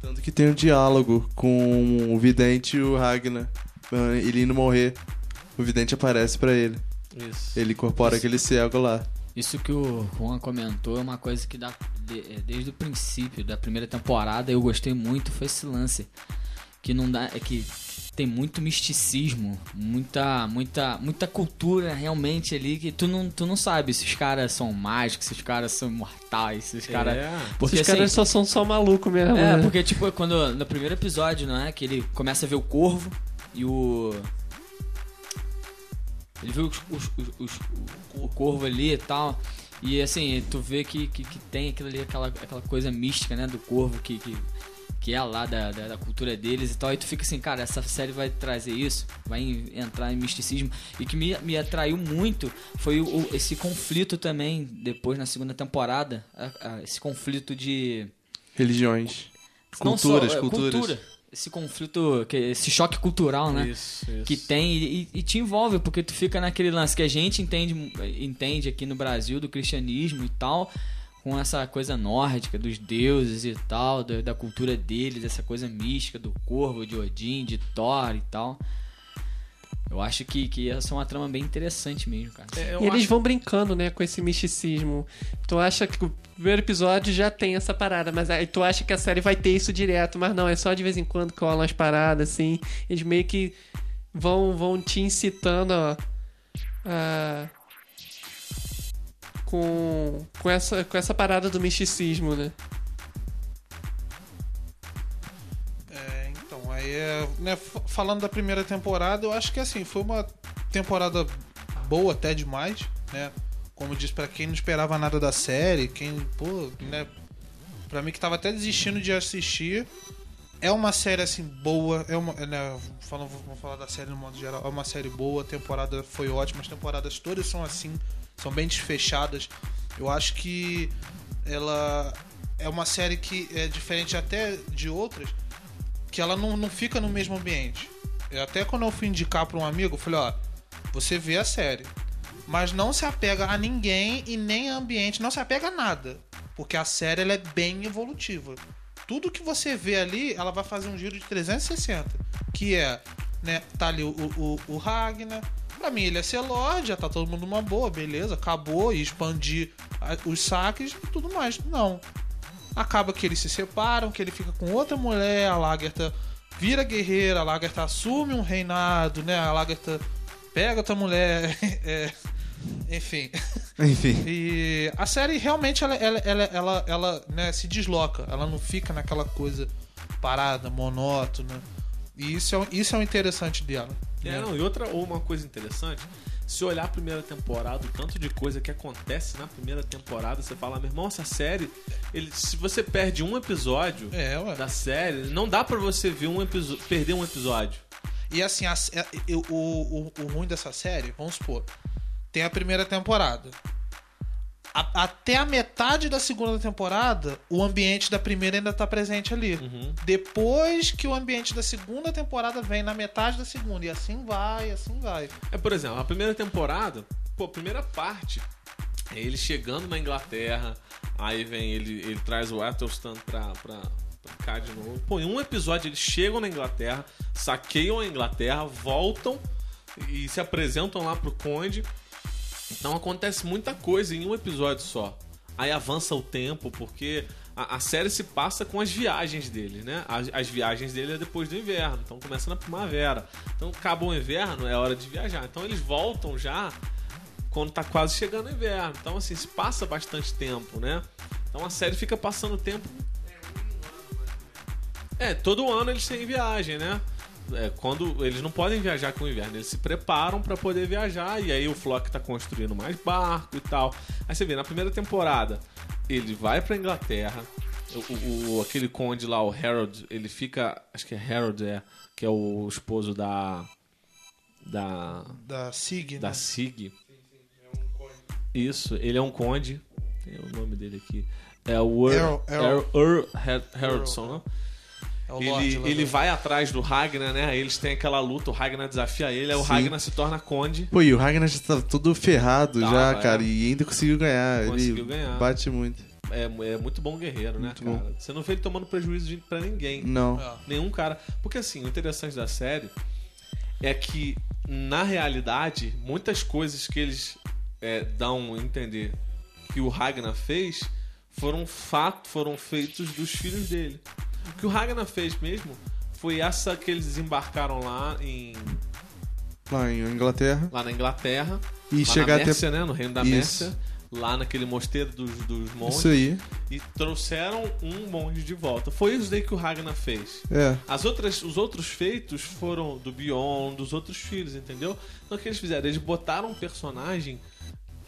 Tanto que tem um diálogo com o vidente e o Ragnar. Ah, Ele indo morrer. O vidente aparece pra ele. Isso. Ele incorpora aquele cego lá. Isso que o Juan comentou é uma coisa que dá, de- é, desde o princípio da primeira temporada eu gostei muito, foi esse lance. Que não dá. É que tem muito misticismo, muita, muita, muita cultura realmente ali que tu não, tu não sabe se os caras são mágicos, se os caras são imortais, se os caras. É. Porque Esses assim, caras só são só maluco mesmo. É, né? porque tipo, quando no primeiro episódio, não é? Que ele começa a ver o corvo e o. Ele viu os- os- os- o, corvo ali e tal. E assim, tu vê que, que, que tem aquilo ali, aquela, aquela coisa mística, né, do corvo que, que, que é lá da, da, da cultura deles e tal. E tu fica assim, cara, essa série vai trazer isso, vai entrar em misticismo. E que me, me atraiu muito foi o, o- esse conflito também, depois na segunda temporada. a- a- esse conflito de. Religiões. Culturas, só, é, culturas. Cultura. Esse conflito, esse choque cultural, né? Isso, isso. Que tem e, e te envolve, porque tu fica naquele lance que a gente entende, entende aqui no Brasil do cristianismo e tal, com essa coisa nórdica dos deuses e tal, da, da cultura deles, essa coisa mística do corvo, de Odin, de Thor e tal. Eu acho que, que essa é uma trama bem interessante mesmo, cara. É, E eles acho- vão brincando, né, com esse misticismo. Tu acha que o primeiro episódio já tem essa parada, mas aí tu acha que a série vai ter isso direto, mas não, é só de vez em quando que rolam as paradas, assim. Eles meio que vão, vão te incitando, ó, a- com, com, essa, com essa parada do misticismo, né? É. Né, falando da primeira temporada, eu acho que assim, foi uma temporada boa até demais, né? Como disse, pra quem não esperava nada da série, quem, pô, né? Pra mim que tava até desistindo de assistir, É uma série assim boa, é uma, né, falando, vamos falar da série no modo geral, é uma série boa, a temporada foi ótima, as temporadas todas são assim, são bem desfechadas. Eu acho que ela é uma série que é diferente até de outras, que ela não, não fica no mesmo ambiente. Eu, até quando eu fui indicar para um amigo, eu falei, ó, você vê a série, mas não se apega a ninguém e nem a ambiente, não se apega a nada, porque a série ela é bem evolutiva. Tudo que você vê ali, ela vai fazer um giro de 360, que é, né, tá ali o, o, o Ragnar, Pra mim, ele é ser Lorde, já tá todo mundo numa boa, beleza, acabou, e expandir os saques e tudo mais. Não. Acaba que eles se separam, que ele fica com outra mulher, a Lagertha vira guerreira, a Lagertha assume um reinado, né? A Lagertha pega outra mulher, é, enfim. Enfim. E a série realmente ela, ela, ela, ela, ela, né, se desloca, ela não fica naquela coisa parada, monótona. E isso é, o- isso é o interessante dela. É, né? não, e outra, ou uma coisa interessante, se olhar a primeira temporada, o tanto de coisa que acontece na primeira temporada, você fala, meu irmão, essa série, ele, se você perde um episódio É, da série, não dá pra você ver um perder um episódio. E assim, a- é- o, o, o ruim dessa série, vamos supor, tem a primeira temporada. A- até a metade da segunda temporada, o ambiente da primeira ainda tá presente ali. Uhum. Depois que o ambiente da segunda temporada vem na metade da segunda. E assim vai, assim vai. É, por exemplo, a primeira temporada, pô, a primeira parte é ele chegando na Inglaterra, aí vem ele, ele traz o Athelstan pra, pra, pra cá de novo. Pô, em um episódio eles chegam na Inglaterra, saqueiam a Inglaterra, voltam e se apresentam lá pro Conde. Então acontece muita coisa em um episódio só. Aí avança o tempo, porque a, a série se passa com as viagens dele, né? As, as viagens dele é depois do inverno, então começa na primavera. Então acabou o inverno, é hora de viajar. Então eles voltam já quando tá quase chegando o inverno. Então assim, se passa bastante tempo, né? Então a série fica passando tempo. É, todo ano eles têm viagem, né? É, quando eles não podem viajar com o inverno, eles se preparam pra poder viajar e aí o Flock tá construindo mais barco e tal. Aí você vê na primeira temporada, ele vai pra Inglaterra, o, o- o- aquele conde lá, o Harold, ele fica, acho que é Harold é, que é o esposo da da Da Sig, da né? Sig. Isso, ele é um conde. Tem o nome dele aqui. É o Earl, Earl- Earl. Earl Haraldson, né? É Ele, Lorde ele vai atrás do Ragnar, né? Aí eles têm aquela luta, o Ragnar desafia ele, aí o Sim. Ragnar se torna conde. Pô, e o Ragnar já tá todo ferrado Tava, já, é. cara, e ainda conseguiu ganhar. Conseguiu ele ganhar. bate muito. É, é muito bom guerreiro, né, Muito cara? bom. Você não vê ele tomando prejuízo pra ninguém. Não. É. Nenhum cara. Porque assim, o interessante da série é que, na realidade, muitas coisas que eles é, dão a entender que o Ragnar fez foram fato, foram feitos dos filhos dele. O que o Ragnar fez mesmo foi essa que eles desembarcaram lá em Lá em Inglaterra. lá na Inglaterra, E chegar na até. Mércia, né, no reino da Isso. Mércia, lá naquele mosteiro dos, dos monges Isso aí. e trouxeram um monge de volta. Foi isso daí que o Ragnar fez. É. As outras, os outros feitos foram do Beyond, dos outros filhos, entendeu? Então o que eles fizeram? Eles botaram um personagem,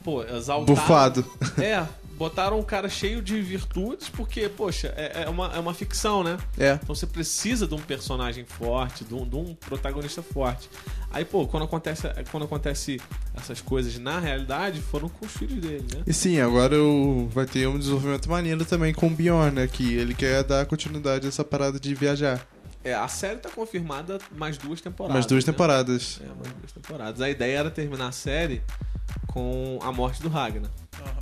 pô, exaltaram. Bufado. É, botaram um cara cheio de virtudes, porque, poxa, é, é uma, é uma ficção, né? É. Então você precisa de um personagem forte, de um, de um protagonista forte. Aí, pô, quando acontece, quando acontece essas coisas na realidade, foram com os filhos dele, né? E sim, agora o... vai ter um desenvolvimento maneiro também com o Bjorn, né? Que ele quer dar continuidade a essa parada de viajar. É, a série tá confirmada mais duas temporadas. Mais duas né? temporadas. É, mais duas temporadas. A ideia era terminar a série com a morte do Ragnar.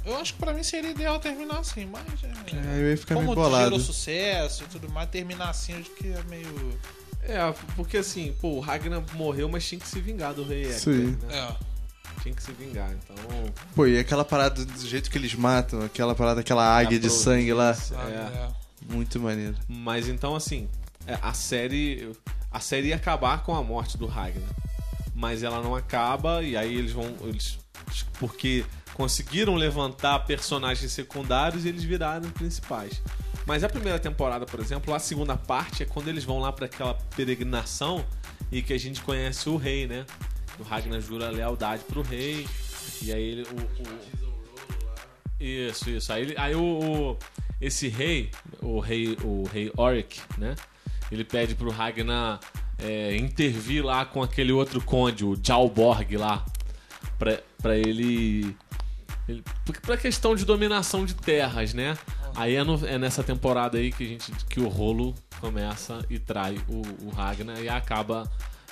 Eu acho que pra mim seria ideal terminar assim, mas. É, Aí eu ia ficar meio como bolado. gerou sucesso e tudo mais, terminar assim, acho que é meio. É, porque assim, pô, o Ragnar morreu, mas tinha que se vingar do rei Hector, aí. né? É. Tinha que se vingar, então... Pô, e aquela parada do jeito que eles matam, aquela parada, aquela águia de sangue lá. É. é. Muito maneiro. Mas então, assim, é, a série. A série ia acabar com a morte do Ragnar. Mas ela não acaba, e aí eles vão. Eles, porque conseguiram levantar personagens secundários e eles viraram principais. Mas a primeira temporada, por exemplo, a segunda parte é quando eles vão lá para aquela peregrinação e que a gente conhece o rei, né? O Ragnar jura lealdade pro rei. E aí ele. o- o, isso, isso. Aí, aí o, o- esse rei, o rei, o rei Oric, né? ele pede pro Ragnar é, intervir lá com aquele outro conde, o Jalborg lá, pra, pra ele. Pra questão de dominação de terras, né? Aí é, no- é nessa temporada aí que, a gente, que o rolo começa e trai o, o Ragnar e acaba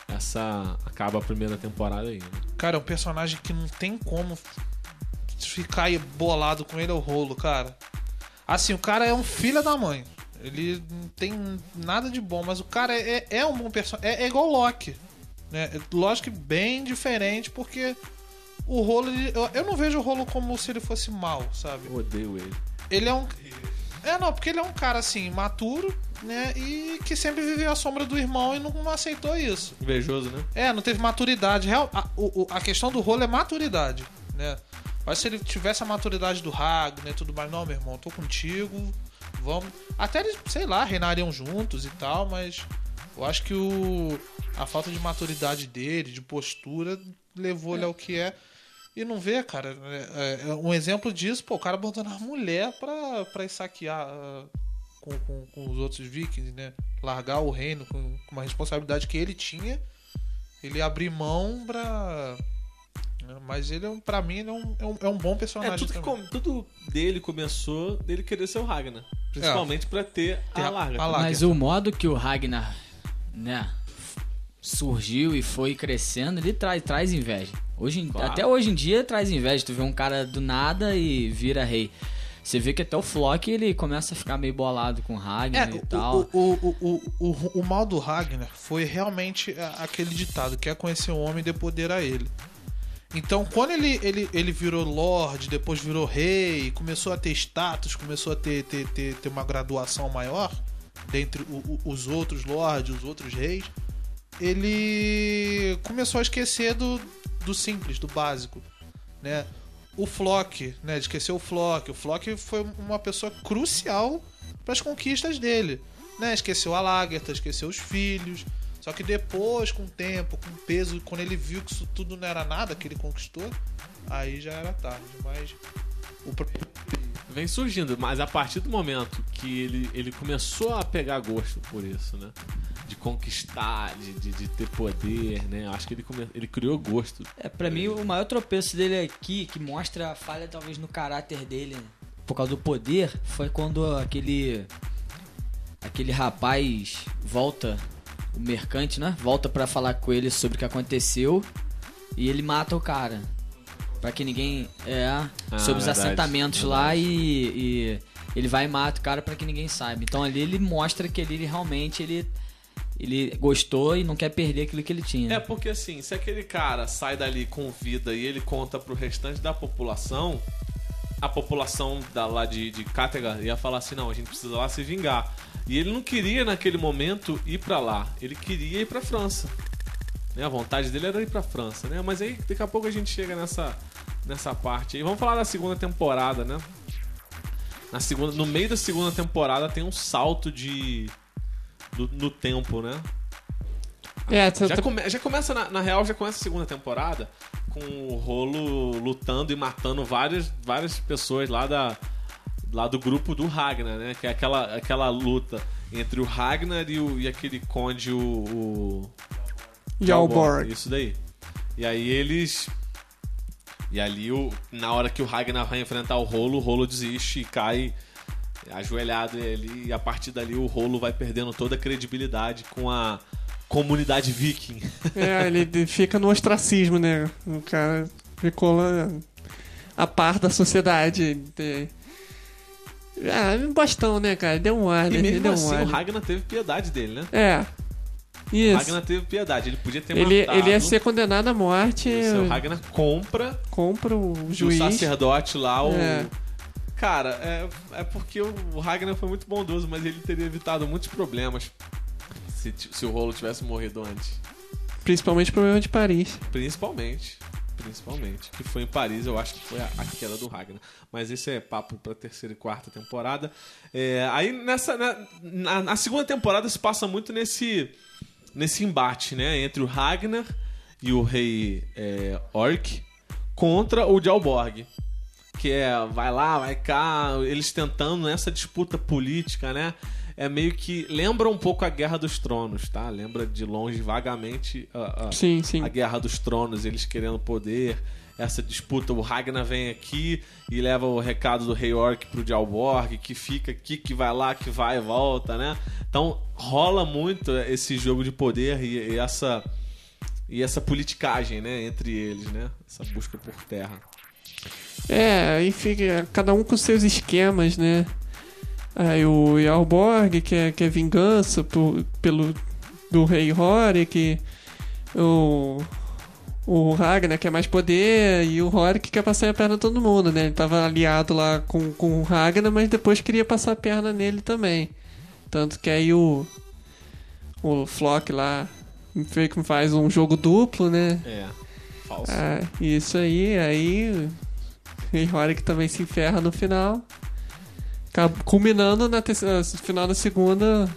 essa. acaba a primeira temporada aí. Né? Cara, é um personagem que não tem como ficar bolado com ele é o rolo, cara. Assim, o cara é um filho da mãe. Ele não tem nada de bom, mas o cara é, é um bom personagem. É, é igual Loki. Né? É, Lógico que bem diferente, porque o rolo. ele- eu, eu não vejo o rolo como se ele fosse mal, sabe? Eu odeio ele. Ele é um. É, não, porque ele é um cara assim, maturo, né? E que sempre viveu à sombra do irmão e não, aceitou isso. Invejoso, né? É, não teve maturidade. Real, a, o- o- a questão do rolo é maturidade, né? Mas se ele tivesse a maturidade do Ragnar e tudo mais, não, meu irmão, tô contigo, vamos. Até eles, sei lá, reinariam juntos e tal, mas eu acho que o, a falta de maturidade dele, de postura, levou ele ao que é. E não vê, cara. é- é um exemplo disso, pô, o cara abandonar a mulher pra, pra ir saquear ah, com, com, com os outros vikings, né? Largar o reino com, com uma responsabilidade que ele tinha ele abrir mão pra. Mas ele, é pra mim, ele é um, é um, é um bom É, personagem. tudo, que também. com- tudo dele começou dele querer ser o Ragnar. Principalmente pra ter Ter a a- larga. a larga. Mas o modo que o Ragnar, né, surgiu e foi crescendo, ele traz, traz inveja. Hoje, Claro. Até hoje em dia traz inveja. Tu vê um cara do nada e vira rei. Você vê que até o Flock ele começa a ficar meio bolado com o Ragnar É, e tal. o, o, o, o, o, o mal do Ragnar foi realmente a- aquele ditado: quer conhecer o homem e dê poder a ele. Então, quando ele, ele, ele virou Lorde, depois virou rei, começou a ter status, começou a ter, ter, ter, ter uma graduação maior dentre o- o- os outros Lords, os outros reis, ele começou a esquecer do, do simples, do básico, né? O Flock, né? Esqueceu o Flock. O Flock foi uma pessoa crucial para as conquistas dele, né? Esqueceu a Lagertha, esqueceu os filhos. Só que depois, com o tempo, com o peso, quando ele viu que isso tudo não era nada que ele conquistou, aí já era tarde. Mas o Vem surgindo, mas a partir do momento que ele, ele começou a pegar gosto por isso, né? De conquistar, de, de, de ter poder, né? Acho que ele, come... ele criou gosto. É, pra mim, o maior tropeço dele aqui, que mostra a falha talvez no caráter dele, por causa do poder, foi quando aquele. aquele rapaz volta, o mercante, né? Volta pra falar com ele sobre o que aconteceu e ele mata o cara. Pra que ninguém. É. sobre os verdade, assentamentos lá e, e ele vai e mata o cara pra que ninguém saiba. Então ali ele mostra que ele realmente ele. Ele gostou e não quer perder aquilo que ele tinha. É porque assim, se aquele cara sai dali com vida e ele conta pro restante da população, a população da, lá de, de Kattegat ia falar assim, não, a gente precisa lá se vingar. E ele não queria naquele momento ir pra lá, ele queria ir pra França. Né? A vontade dele era ir pra França, né? Mas aí daqui a pouco a gente chega nessa, nessa parte aí. Vamos falar da segunda temporada, né? Na segunda, no meio da segunda temporada tem um salto de do- no tempo, né? É, Já, come- já começa, na, na real, já começa a segunda temporada com o Rolo lutando e matando várias, várias pessoas lá, da, lá do grupo do Ragnar, né? Que é aquela, aquela luta entre o Ragnar e, o, e aquele conde, o. o Jalborg. Isso daí. E aí eles. E ali, o, na hora que o Ragnar vai enfrentar o Rolo, o Rolo desiste e cai ajoelhado ali. E a partir dali o Rolo vai perdendo toda a credibilidade com a comunidade viking. É, ele fica no ostracismo, né? O cara ficou lá a par da sociedade. De... Ah, um bastão, né, cara? Deu um ar, E né? Mesmo deu um assim, ar. o Ragnar teve piedade dele, né? É. O Isso. Ragnar teve piedade. Ele podia ter Ele, matado. ele ia ser condenado à morte. Isso, o Ragnar compra Compra o o juiz. sacerdote lá, o. É. Cara, é, é porque o Ragnar foi muito bondoso, mas ele teria evitado muitos problemas se, se o rolo tivesse morrido antes. Principalmente o problema de Paris. Principalmente. Principalmente. Que foi em Paris, eu acho que foi a, a queda do Ragnar. Mas esse é papo pra terceira e quarta temporada. É, aí nessa. Na, na- na segunda temporada se passa muito nesse. Nesse embate, né? Entre o Ragnar e o rei é, Orc contra o Jalborg. Que é, vai lá, vai cá, eles tentando nessa disputa política, né? é meio que lembra um pouco a Guerra dos Tronos, tá? Lembra de longe vagamente a, a- Sim, sim. a Guerra dos Tronos, eles querendo poder, essa disputa. O Ragnar vem aqui e leva o recado do Rei Orc pro Jalborg, que fica aqui, que vai lá, que vai e volta, né? Então rola muito esse jogo de poder e, e essa e essa politicagem, né, entre eles, né? Essa busca por terra. É, aí fica cada um com seus esquemas, né? Aí o Yalborg, que é, que é vingança por- pelo do rei Horik, o, o Ragnar quer mais poder, e o Horik quer passar a perna em todo mundo, né? Ele tava aliado lá com, com o Ragnar, mas depois queria passar a perna nele também. Tanto que aí o, o Flock lá faz um jogo duplo, né? É. Falso. Ah, isso aí, aí Rei Horik também se enferra no final. Culminando na terceira- no final da segunda,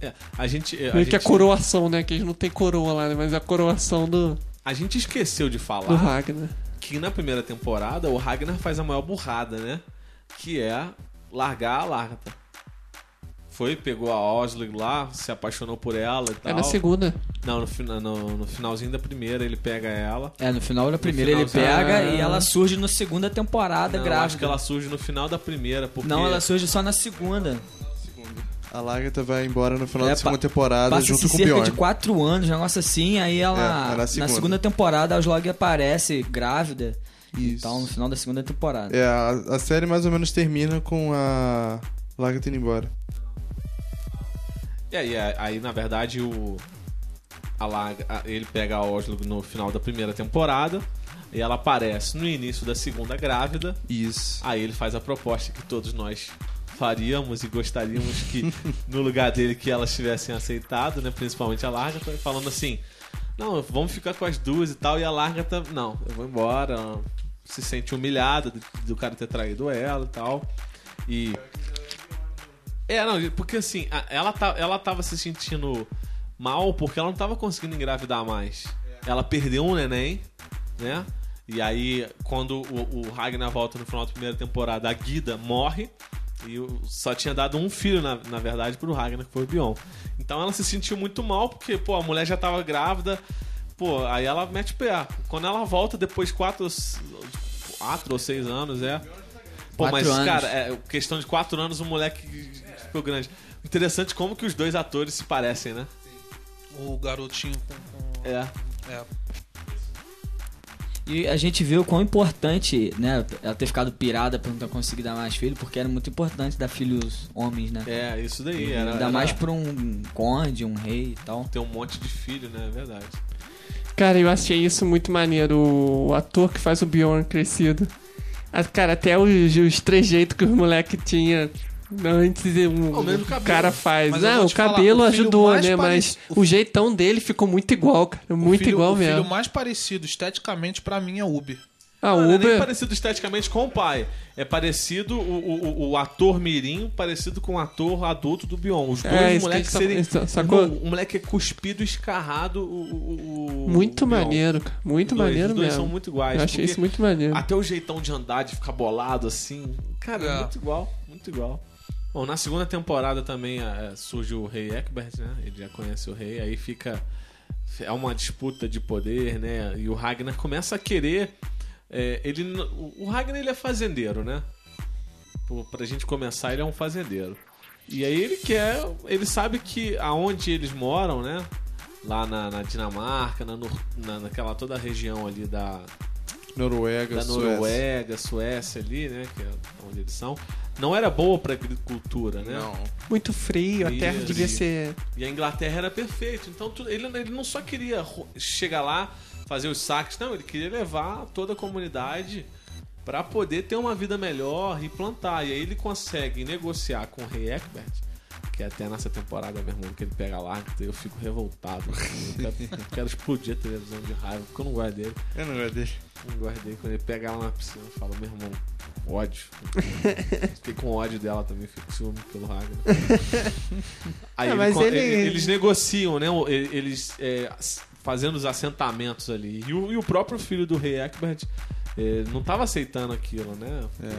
É, a gente a meio que a gente- coroação, né? Que eles não tem coroa lá, né? Mas a coroação do, a gente esqueceu de do falar Ragnar. que na primeira temporada o Ragnar faz a maior burrada, né? Que é largar a Largata. Foi, pegou a Osling lá, se apaixonou por ela e tal. É na segunda. Não, no, fina- no- no finalzinho da primeira ele pega ela. É, no final da primeira ele pega Ah. e ela surge na segunda temporada Não, grávida. acho que ela surge no final da primeira, porque... Não, ela surge só na segunda. A Lagertha vai embora no final É, da segunda temporada junto com o cerca Bjorn. de quatro anos, um negócio assim, aí ela. É, é na na, segunda. segunda. temporada a Slog aparece grávida. E Isso. tal, no final da segunda temporada. É, a, a série mais ou menos termina com a Lagertha indo embora. E aí, é, aí, na verdade, o. A Lag- a- ele pega a Oslo no final da primeira temporada. E ela aparece no início da segunda grávida. Isso. Aí ele faz a proposta que todos nós faríamos e gostaríamos que no lugar dele que elas tivessem aceitado, né? Principalmente a Largata, falando assim: Não, vamos ficar com as duas e tal. E a Largata, não, eu vou embora. Se sente humilhada do, do cara ter traído ela e tal. E. É, não, porque assim, ela, tá, ela tava se sentindo mal porque ela não tava conseguindo engravidar mais. Ela perdeu um neném, né? E aí, quando o, o Ragnar volta no final da primeira temporada, a Guida morre. E só tinha dado um filho, na, na verdade, pro Ragnar, que foi o Bion. Então ela se sentiu muito mal, porque, pô, a mulher já tava grávida. Pô, aí ela mete o pé. Quando ela volta depois de quatro, quatro ou seis anos, é. Pô, Quatro mas, anos. cara, é questão de quatro anos, o moleque ficou grande. Interessante como que os dois atores se parecem, né? O garotinho com. com- É. é. E a gente viu quão importante, né, ela ter ficado pirada por não ter conseguido dar mais filho, porque era muito importante dar filhos homens, né? É, isso daí. Era, Ainda era- mais pra um conde, um rei e tal. ter um monte de filho, né? É verdade. Cara, eu achei isso muito maneiro. O ator que faz o Bjorn crescido. Ah, Cara, até os, os trejeitos que os moleque tinha antes o, menos o o cabelo. cara faz. Mas Não, o te falar, cabelo o ajudou, né? Mas parec- o jeitão dele ficou muito igual, cara. O Muito filho- igual o mesmo. filho mais parecido esteticamente pra mim é Uber. Ah, Não, o não é nem Uber. parecido esteticamente com o pai. É parecido o, o, o- o ator mirim, parecido com o ator adulto do Bion. Os dois É, isso que moleques tá- serem... sacou? O, o moleque é cuspido, escarrado, o, o- o- Muito o maneiro, cara. Muito dois, maneiro os dois mesmo. são muito iguais. Eu achei isso muito maneiro. Até o jeitão de andar, de ficar bolado assim. Cara, é, É. muito igual, muito igual. Bom, na segunda temporada também é, surge o rei Eckbert, né? Ele já conhece o rei, aí fica. É uma disputa de poder, né? E o Ragnar começa a querer. é, ele, o- Ragnar ele é fazendeiro, né? Pô, Pra gente começar, ele é um fazendeiro. E aí ele quer. Ele sabe que aonde eles moram, né? Lá na, na Dinamarca, na, na- naquela toda a região ali da, Noruega, da Suécia. Noruega, Suécia ali, né? Que é onde eles são. Não era boa pra agricultura, né? Não. Muito frio, a terra devia ser. E a Inglaterra era perfeito. Então tu- ele, ele não só queria chegar lá, fazer os saques, não, ele queria levar toda a comunidade pra poder ter uma vida melhor e plantar. E aí ele consegue negociar com o rei Eckbert, que é até nessa temporada, meu irmão, que ele pega lá, eu fico revoltado. Eu quero, eu quero explodir a televisão de raiva, porque eu não gosto dele. Eu não gosto dele. Não gosto dele. Quando ele pega ela na piscina, eu falo, meu irmão, ódio. Fiquei com ódio dela também, fico com ciúme pelo Ragnar. Aí É, ele ele- ele- eles negociam, né? Eles é, fazendo os assentamentos ali. E o, e o próprio filho do rei Egbert eh, não estava aceitando aquilo, né? Porque-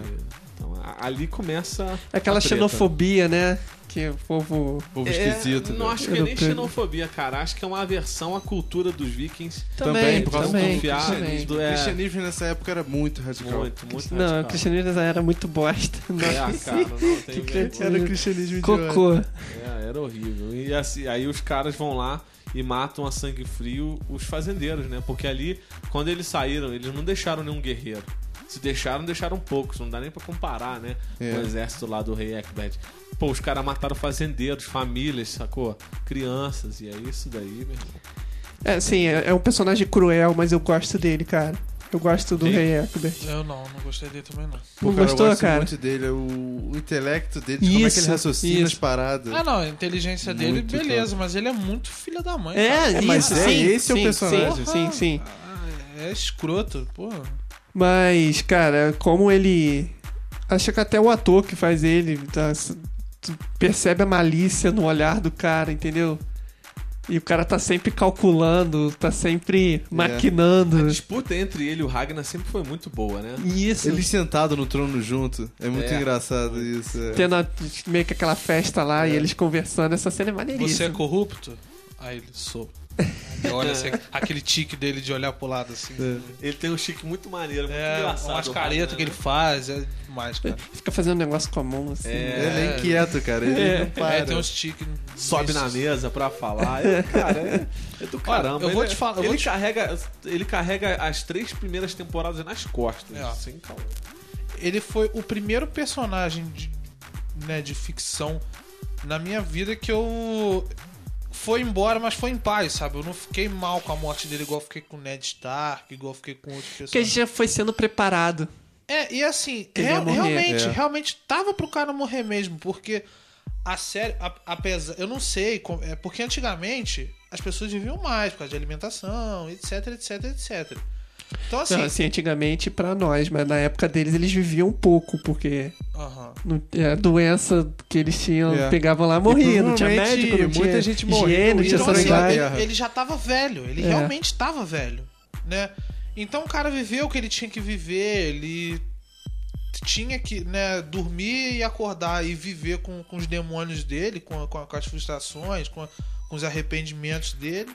Então a- ali começa. Aquela a treta. xenofobia, né? Que o povo. Povo É, esquisito. não né? acho que é nem xenofobia, cara. Acho que é uma aversão à cultura dos vikings. Também, por causa também, do também. do- O é, cristianismo nessa época era muito radical. muito, muito Não, o cristianismo já era muito bosta. É, cara, não tem Que. Era cristianismo idiota. Cocô. É, era horrível. E assim, aí os caras vão lá e matam a sangue frio os fazendeiros, né? Porque ali, quando eles saíram, eles não deixaram nenhum guerreiro. Se deixaram, deixaram poucos. Não dá nem pra comparar, né? É. Com o exército lá do rei Ekbed. Pô, os caras mataram fazendeiros, famílias, sacou? Crianças. E é isso daí, meu irmão. É, sim, é, é um personagem cruel, mas eu gosto dele, cara. Eu gosto do Sim. Rei Egbert. Eu não, não gostei dele também não. Pô, Não cara, gostou, eu gosto cara? muito dele, é o, o intelecto dele, de como é que Isso, ele raciocina as isso. paradas. Ah, não, a inteligência dele, Muito beleza, mas ele é muito filho da mãe. É, cara. É, mas isso, é, sim, esse é o sim, personagem. Sim, sim, sim. Ah, é escroto, pô. Mas, cara, como ele. Acho que até o ator que faz ele tá, tu percebe a malícia no olhar do cara, entendeu? E o cara tá sempre calculando, tá sempre É. maquinando. A disputa entre ele e o Ragnar sempre foi muito boa, né? Isso. Eles sentados no trono junto. É muito É. engraçado isso. é. Tendo a- meio que aquela festa lá e eles conversando, essa cena é Você é maneiríssima. corrupto? Aí ele sou. Ele olha assim, aquele tique dele de olhar pro lado assim. É. Ele tem um chique muito maneiro, muito É, engraçado. umas caretas que ele faz, é demais, cara. Fica fazendo um negócio com a mão assim. É. Ele é inquieto, cara. Ele É. não para. É, tem uns tiques. sobe na mesa pra falar. É, cara, é, é do caramba. eu vou Ele- te falar- eu Ele, te- carrega, ele carrega as três primeiras temporadas nas costas. É. Sem calma. Ele foi o primeiro personagem de, né, de ficção na minha vida que eu. Foi embora, mas foi em paz, sabe? Eu não fiquei mal com a morte dele, igual eu fiquei com o Ned Stark, igual eu fiquei com outros Porque personagens. já foi sendo preparado. É, e assim, real- realmente, é. realmente tava pro cara morrer mesmo, porque a série, a- apesar, eu não sei, é porque antigamente as pessoas viviam mais por causa de alimentação, etc, etc, etc. Então assim, Não, assim, antigamente pra nós, mas na época deles eles viviam pouco, porque é, a doença que eles tinham, É. pegavam lá, morria, não tinha médico, não muita tinha gente higiene, morreu não e tinha Então, assim, ele, ele já tava velho, ele É. realmente tava velho, né? Então o cara viveu o que ele tinha que viver, ele tinha que né, dormir e acordar e viver com, com os demônios dele, com, com, com as frustrações, com, com os arrependimentos dele.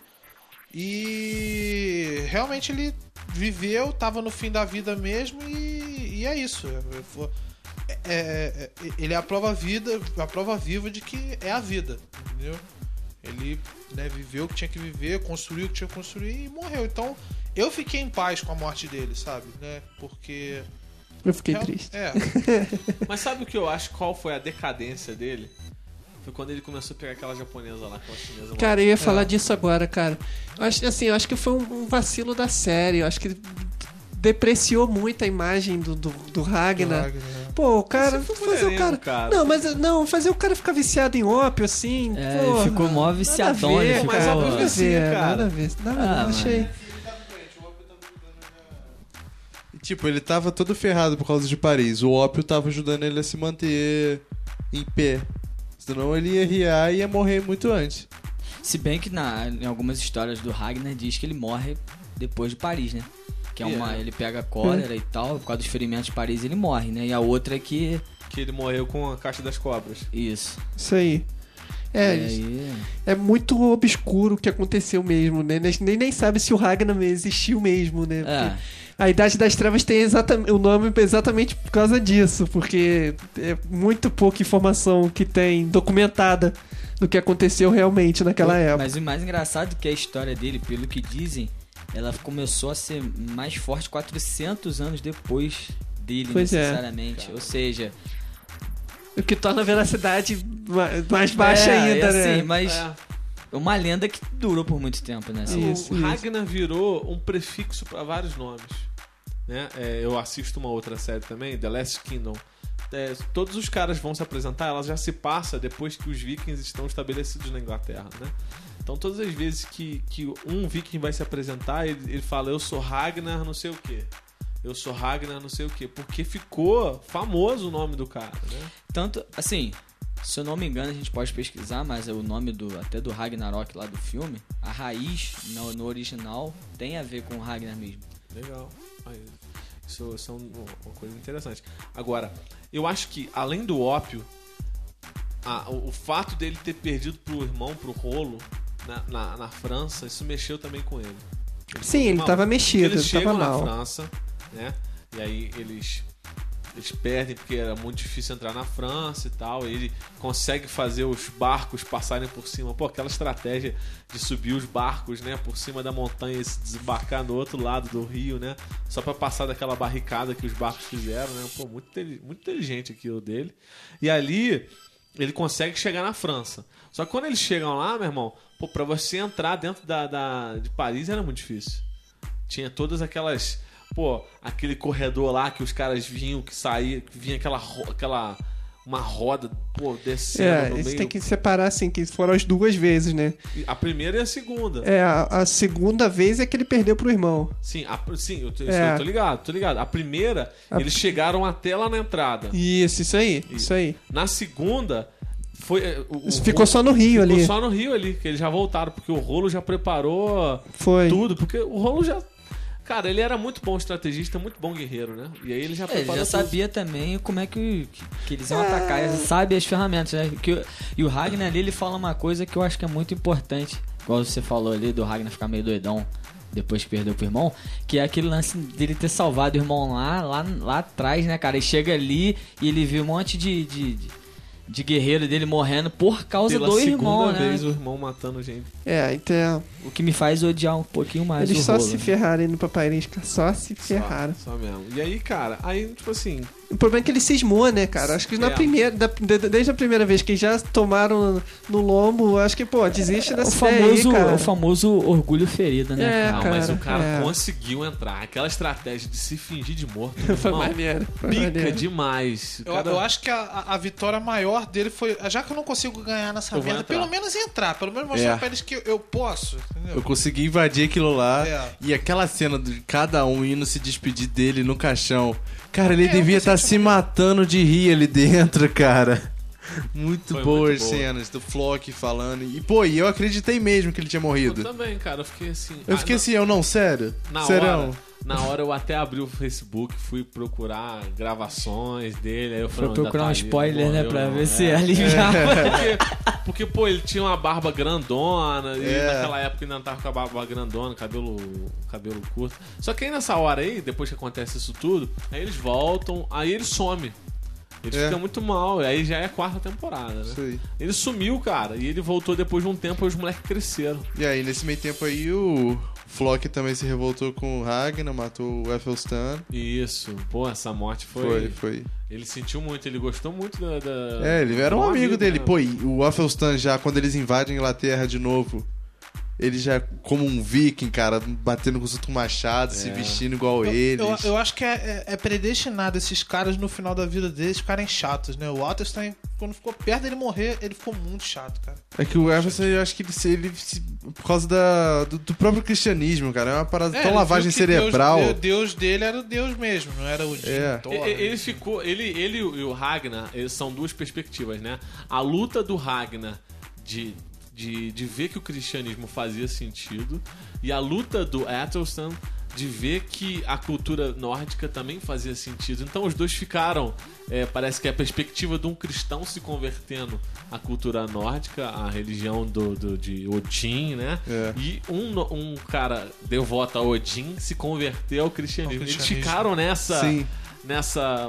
E realmente ele viveu, tava no fim da vida mesmo e, e é isso. É, é- é- é- ele é a prova vida, a prova viva de que é a vida, entendeu? Ele né, viveu o que tinha que viver, construiu o que tinha que construir e morreu. Então eu fiquei em paz com a morte dele, sabe? Né? Porque. Eu fiquei real- triste. É, Mas sabe o que eu acho? Qual foi a decadência dele? Foi quando ele começou a pegar aquela japonesa lá, aquela chinesa. Cara, eu ia falar É. disso agora, cara. Eu acho, assim, eu acho que foi um, um vacilo da série. Eu acho que depreciou muito a imagem do, do, do Ragnar. Wagner, né? Pô, o cara. Foi Fazer o cara... cara. Não, mas não, fazer o cara ficar viciado em ópio, assim. É, pô, ele ficou mó nada a viciadão, ver, ele mas ficou- a óbvio que sim, ver, cara. nada a ver. Nada, Ah, eu achei. Tipo, ele tava todo ferrado por causa de Paris. O ópio tava ajudando ele a se manter em pé. Senão ele ia riar e ia morrer muito antes. Se bem que na, em algumas histórias do Ragnar diz que ele morre depois de Paris, né? Que é uma. Yeah. Ele pega cólera e tal, por causa dos ferimentos de Paris ele morre, né? E a outra é que. Que ele morreu com a caixa das cobras. Isso. Isso aí. É, isso. aí, é muito obscuro o que aconteceu mesmo, né? Nem, nem sabe se o Ragnar existiu mesmo, né? É. A Idade das Trevas tem exatamente o nome exatamente por causa disso, porque é muito pouca informação que tem documentada do que aconteceu realmente naquela época. Mas o mais engraçado é que a história dele, pelo que dizem, ela começou a ser mais forte 400 anos depois dele, Pois é. necessariamente. Ou seja, O que torna a veracidade ma- mais baixa é, ainda, é né? assim, mas É. é uma lenda que durou por muito tempo, né? assim. Isso, o isso. Ragnar virou um prefixo para vários nomes. Né? É, eu assisto uma outra série também, The Last Kingdom. É, todos os caras vão se apresentar, ela já se passa depois que os vikings estão estabelecidos na Inglaterra, né? Então todas as vezes que, que um viking vai se apresentar, ele, ele fala, eu sou Ragnar não sei o quê. Eu sou Ragnar não sei o quê. Porque ficou famoso o nome do cara, né? Tanto, assim, Se eu não me engano, a gente pode pesquisar, mas é o nome do até do Ragnarok lá do filme, a raiz no, no original tem a ver com o Ragnar mesmo. Legal. Aí, Isso, isso é um- uma coisa interessante. Agora, eu acho que, além do ópio, a- o, o fato dele ter perdido pro irmão, pro rolo, na, na, na França, isso mexeu também com ele. Sim, ele Mal. tava mexido, Eles ele tava chegam na mal. França, né? E aí eles eles perdem porque era muito difícil entrar na França e tal. E ele consegue fazer os barcos passarem por cima. Pô, aquela estratégia de subir os barcos, né, por cima da montanha e se desembarcar no outro lado do rio, né? Só pra passar daquela barricada que os barcos fizeram, né? Pô, muito, muito inteligente aquilo dele. E ali ele consegue chegar na França. Só que quando eles chegam lá, meu irmão, pô, pra você entrar dentro da, da- de Paris era muito difícil. Tinha todas aquelas. Pô, aquele corredor lá que os caras vinham, que saía, que vinha aquela. aquela uma roda, pô, descendo É, no meio. tem que separar assim, que foram as duas vezes, né? A primeira e a segunda. É, a, a segunda vez é que ele perdeu pro irmão. Sim, a- sim, eu, É. eu tô ligado, tô ligado. A primeira, A- eles chegaram até lá na entrada. Isso, isso aí, isso aí. Na segunda, foi. eh, O, o Ficou só no Rio ficou ali. só no Rio ali, que eles já voltaram, porque o rolo já preparou Foi. tudo, porque o rolo já. Cara, ele era muito bom estrategista, muito bom guerreiro, né? E aí ele já É, ele já tudo. sabia também como é que, que, eles iam atacar, ele sabe as ferramentas, né? Que, e o Ragnar ali, ele fala uma coisa que eu acho que é muito importante, igual você falou ali do Ragnar ficar meio doidão depois que perdeu pro irmão, que é aquele lance dele ter salvado o irmão lá, lá, lá atrás, né, cara? E chega ali e ele vê um monte de, de, de, de guerreiro dele morrendo por causa Pela do irmão, né? vez o irmão matando gente. É, então. O que me faz odiar um pouquinho mais Eles o só rolo, se né? ferraram indo pra Paris, cara. Só se ferraram. Só, só mesmo. E aí, cara, aí, tipo assim, O problema é que ele cismou, né, cara? Acho que na É. primeira, da- de- desde a primeira vez que já tomaram no lombo, acho que, pô, desiste o dessa ideia aí, famoso, cara. o famoso orgulho ferido, né? É, cara? não, cara, mas o cara é. conseguiu entrar. Aquela estratégia de se fingir de morto. Foi irmão, maneiro. Foi Pica maneiro. demais. O Eu, cara- eu acho que a, a- vitória maior dele foi. Já que eu não consigo ganhar nessa Eu merda, pelo menos entrar. Pelo menos mostrar É. pra eles que eu, eu posso. Entendeu? Eu consegui invadir aquilo lá. É. E aquela cena de cada um indo se despedir dele no caixão. Cara, ele É, eu devia estar se matando de rir ali dentro, cara. Muito Foi boas muito boa. cenas do Flock falando. E, pô, e eu acreditei mesmo que ele tinha Eu morrido. também, cara. Eu fiquei assim. Eu ah, fiquei assim, eu não, sério? Na Serão? hora, na hora eu até abri o Facebook, fui procurar gravações dele, aí eu falei, Foi "Não, procurar um tá ali, spoiler, não né? morreu, Pra não." ver É. se aliviava. Porque, porque, pô, ele tinha uma barba grandona, e É. naquela época ele não tava com a barba grandona, cabelo, cabelo curto. Só que aí nessa hora aí, depois que acontece isso tudo, aí eles voltam, aí ele some. Ele É. fica muito mal, e aí já é a quarta temporada, né? Isso aí. Ele sumiu, cara, e ele voltou depois de um tempo e os moleques cresceram. E aí, nesse meio tempo aí, o Flock também se revoltou com o Ragnar, matou o Ethelstan. Isso, pô, essa morte foi. Foi, foi. Ele sentiu muito, ele gostou muito da. da- É, ele era um do amigo dele. né? Pô, e o Ethelstan já, quando eles invadem a Inglaterra de novo, ele já é como um viking, cara, batendo com os outros machados, se É. vestindo igual Eu, eles. eu, eu acho que é, é- é predestinado esses caras no final da vida deles ficarem chatos, né? O Alterstein, quando ficou perto dele morrer, ele ficou muito chato, cara. É que o Everson, eu acho que ele, se- ele se- por causa da, do, do próprio cristianismo, cara. É uma parada É, tão ele lavagem cerebral. Deus, Deus dele era o Deus mesmo, não era o Jim, É. Thor, Ele né? ficou. Ele, ele e o Ragnar eles são duas perspectivas, né? A luta do Ragnar de, de, de ver que o cristianismo fazia sentido e a luta do Athelstan de ver que a cultura nórdica também fazia sentido. Então os dois ficaram. é, parece que é a perspectiva de um cristão se convertendo à cultura nórdica, à religião do, do- de Odin, né? É. E um, no- um cara devoto a Odin se converteu ao cristianismo. Ao Eles cristianismo. ficaram nessa. Sim, nessa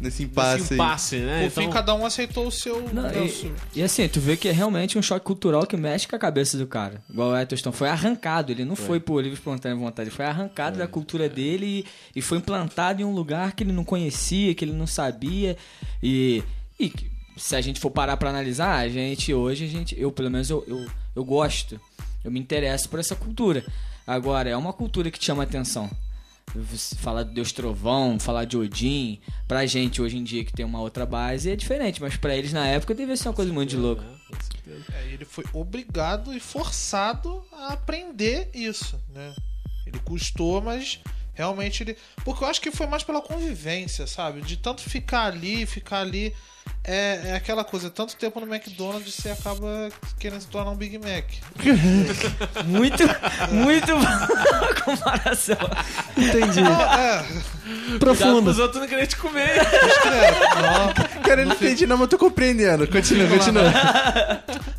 nesse nesse impasse, aí. impasse, né? Por fim, cada um aceitou o seu. Não, e, e assim, tu vê que é realmente um choque cultural que mexe com a cabeça do cara. Igual o Eccleston foi arrancado, ele não foi por livre espontânea vontade, ele foi arrancado da cultura dele e, e foi implantado em um lugar que ele não conhecia, que ele não sabia. E, e se a gente for parar pra analisar, a gente hoje, a gente, eu pelo menos eu, eu, eu gosto, eu me interesso por essa cultura. Agora, é uma cultura que te chama atenção. Falar de Deus Trovão, falar de Odin, pra gente hoje em dia que tem uma outra base é diferente, mas pra eles na época devia ser uma coisa muito de louco. É, certeza. É, ele foi obrigado e forçado a aprender isso, né? Ele custou, mas Realmente ele. Porque eu acho que foi mais pela convivência, sabe? De tanto ficar ali, ficar ali. É, é aquela coisa, tanto tempo no McDonald's você acaba querendo se tornar um Big Mac. Muito, muito boa comparação. Entendi. Não, é, Cuidado Profundo. pros outros não querem te comer. não, Cara, eu não entendi, não, mas eu tô compreendendo. Continua, continua.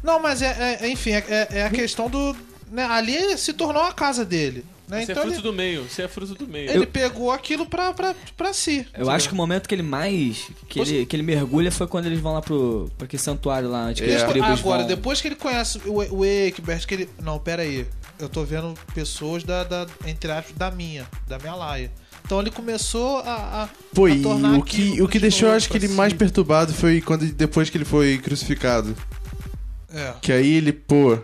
não, mas é, é- é, enfim, é, é- é a questão do. Né, ali se tornou a casa dele. Né? Você é Então fruto ele, do meio. Você é fruto do meio. ele pegou aquilo pra, pra, pra si. Eu acho que o momento que ele mais. que ele, que ele mergulha foi quando eles vão lá pro. pra aquele santuário lá, onde que É. Agora, vão. depois que ele conhece o, o Egbert, que ele. Não, pera aí. Eu tô vendo pessoas da, da entre aspas, da minha, da minha laia. Então ele começou a. a Pô, a e tornar o que, o que deixou, eu acho que ele pra mais si. perturbado foi quando depois que ele foi crucificado. É. Que aí ele, pô.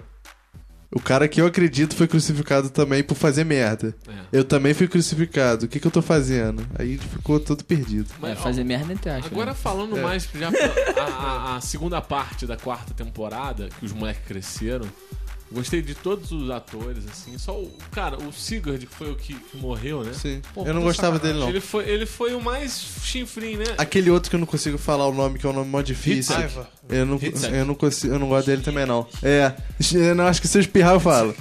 O cara que eu acredito foi crucificado também por fazer merda. É. Eu também fui crucificado. O que, que eu tô fazendo? Aí ele ficou todo perdido. É, Mas, ó, fazer merda entre aspas. Agora né? falando mais já a, a- a segunda parte da quarta temporada, que os moleques cresceram, gostei de todos os atores, assim. Só o. Cara, o Sigurd, que foi o que, que morreu, né? Sim. Pô, eu não gostava sacanagem. dele, não. Ele foi, ele foi o mais chinfrim, né? Aquele outro que eu não consigo falar o nome, que é um nome mó difícil. Hitzak. Eu não, Hitzak. eu não consigo, eu não gosto dele também, não. É, eu não acho que se eu espirrar eu falo.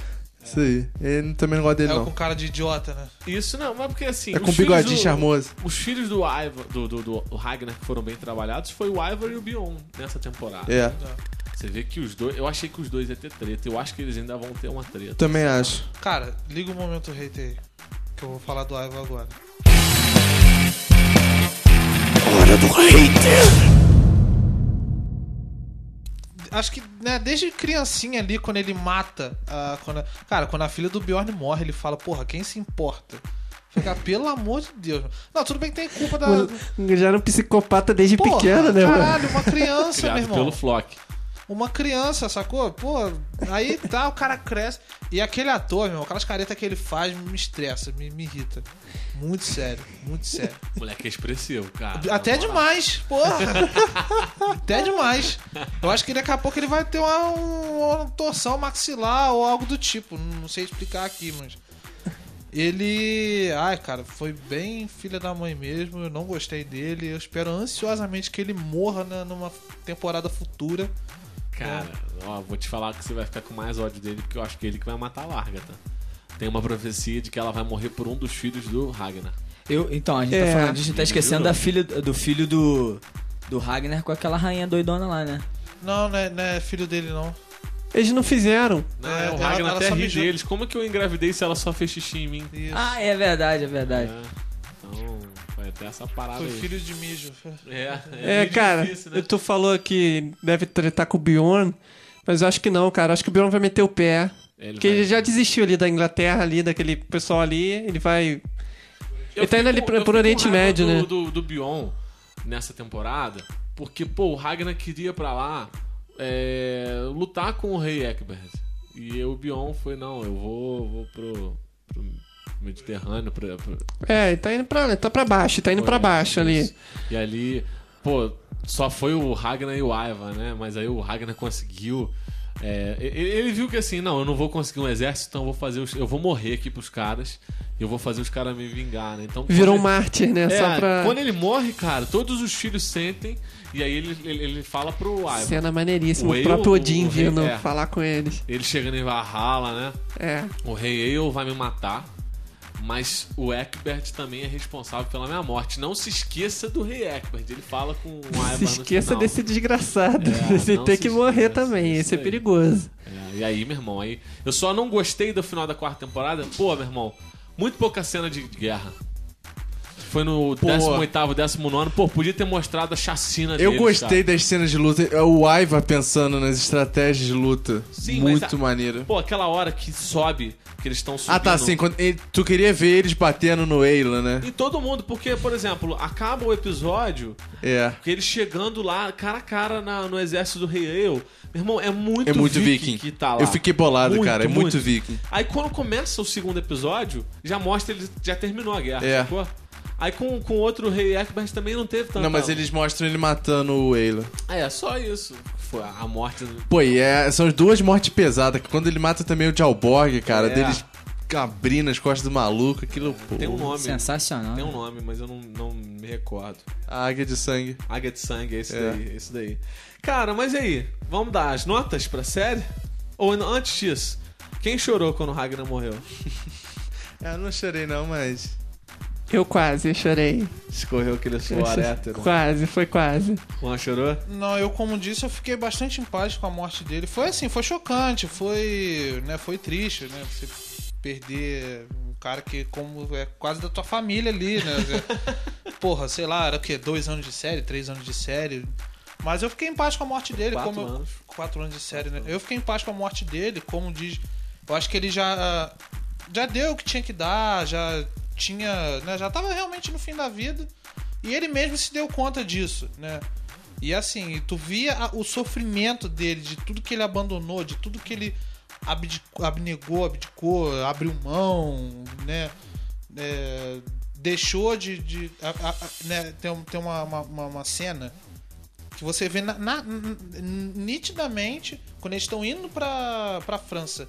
Isso aí. Eu também não gosto dele, É não. com cara de idiota, né? Isso não, mas porque assim. É com bigodinho do- charmoso. Os filhos do Ivor, do, do, do Ragnar que foram bem trabalhados foi o Ivor e o Bion nessa temporada. É, Você vê que os dois. Eu achei que os dois iam ter treta. Eu acho que eles ainda vão ter uma treta. também acho. Cara, liga o momento hate aí. Que eu vou falar do Ivo agora. Acho que, né, desde criancinha ali, quando ele mata. a- quando a- cara, quando a filha do Bjorn morre, ele fala, porra, quem se importa? Fica, pelo amor de Deus. Não, tudo bem que tem culpa da. Já era um psicopata desde Porra, pequeno, né, mano? Caralho, uma criança, meu irmão. pelo Flock. Uma criança, sacou? Pô, aí tá, o cara cresce. E aquele ator, meu, aquelas caretas que ele faz me estressa, me, me irrita. Muito sério, muito sério. Moleque é expressivo, cara. Até demais, porra. Até demais. Eu acho que daqui a pouco ele vai ter uma, uma torção maxilar ou algo do tipo. Não sei explicar aqui, mas. Ele. Ai, cara, foi bem filha da mãe mesmo. Eu não gostei dele. Eu espero ansiosamente que ele morra na- numa temporada futura. Cara, ó, vou te falar que você vai ficar com mais ódio dele, porque eu acho que é ele que vai matar a Larga, tá? Tem uma profecia de que ela vai morrer por um dos filhos do Ragnar. Eu, então, a gente, É. tá falando, a gente tá esquecendo da filha, do filho do. Do Ragnar com aquela rainha doidona lá, né? Não, não é, não é filho dele, não. Eles não fizeram. Não, É, é, o Ragnar ela até ri mijou. deles. Como é que eu engravidei se ela só fez xixi em mim? Isso. Ah, é verdade, é verdade. É. Foi até essa parada Foi aí. filho de mijo. É, É, meio cara, difícil, né? tu falou que deve tretar com o Bjorn, mas eu acho que não, cara. Acho que o Bjorn vai meter o pé. Ele Porque vai- ele já desistiu ali da Inglaterra, ali, daquele pessoal ali. Ele vai. Eu Ele tá indo ali pro- pro Oriente Médio, do, né? Do, do Bion nessa temporada, porque, pô, o Ragnar queria pra lá é, lutar com o rei Egbert. E o Bion foi, não, eu vou, vou pro, pro Mediterrâneo, pra, pra- É, ele tá indo pra, tá pra baixo, tá indo pra Foi, baixo ali. isso. E ali, pô, só foi o Ragnar e o Aiva, né? Mas aí o Ragnar conseguiu. é, ele, ele viu que assim, não, eu não vou conseguir um exército, então eu vou fazer os, eu vou morrer aqui pros caras e eu vou fazer os caras me vingar, né? Então Virou um quando mártir, né? ele- Só é, pra. quando ele morre, cara, todos os filhos sentem e aí ele, ele, ele fala pro Aiva. Cena maneiríssima. O O, próprio Odin vindo é. falar com eles. Ele chegando em Valhalla, né? É. O rei Eil vai me matar, mas o Eckbert também é responsável pela minha morte. Não se esqueça do rei Eckbert. Ele fala com o Ivar Se esqueça desse desgraçado. É, não tem que morrer também. isso Esse é perigoso. É, e aí, meu irmão, aí eu só não gostei do final da quarta temporada. Pô, meu irmão, muito pouca cena de guerra. Foi no 18º, 19 Pô, podia ter mostrado a chacina Eu deles, gostei cara. das cenas de luta. É o Aiva pensando nas estratégias de luta. Sim, Muito a- maneiro. Pô, aquela hora que sobe, que eles estão subindo. Ah, tá, sim. Quando, tu queria ver eles batendo no Ayla, né? Em todo mundo, porque, por exemplo, acaba o episódio É. Que ele chegando lá, cara a cara na- no exército do Rei Ale. Meu irmão, é muito, É muito viking, viking. que tá lá. Eu fiquei bolado, Muito, cara. É muito, muito. viking. Aí quando começa o segundo episódio, já mostra ele já terminou a guerra, É. sacou? Aí com, com outro Rei Eckbert também não teve tanto. Não, mas eles mostram ele matando o Ayla. É, só isso. Foi a morte. do- Pô, e é- são as duas mortes pesadas. Que quando ele mata também o Jalborg, cara, É. deles abrindo as costas do maluco, aquilo, pô. Tem um nome. Sensacional. Tem um nome, mas eu não, não me recordo. A águia de sangue. Águia de Sangue, é esse É. daí, esse daí. Cara, mas e aí? Vamos dar as notas pra série? Ou an- antes disso, quem chorou quando o Ragnar morreu? Eu não chorei não, mas Eu quase chorei. Escorreu aquele suor hétero. Quase, foi quase. Juan chorou? Não, eu como disse, eu fiquei bastante em paz com a morte dele. Foi assim, foi chocante, foi, né, foi triste, né, você perder um cara que como é quase da tua família ali, né? Porra, sei lá, era o quê? Dois anos de série, três anos de série. Mas eu fiquei em paz com a morte dele, Quatro como eu- anos. quatro anos de série, né? Eu fiquei em paz com a morte dele, como diz. Eu acho que ele já já deu o que tinha que dar, já tinha, né, já tava realmente no fim da vida. E ele mesmo se deu conta disso, né? E assim, tu via o sofrimento dele, de tudo que ele abandonou, de tudo que ele abdicou, abnegou, abdicou, abriu mão, né? É, deixou de. de a- a- né? Tem, tem uma, uma, uma- cena que você vê na- na- nitidamente quando eles estão indo pra, pra França.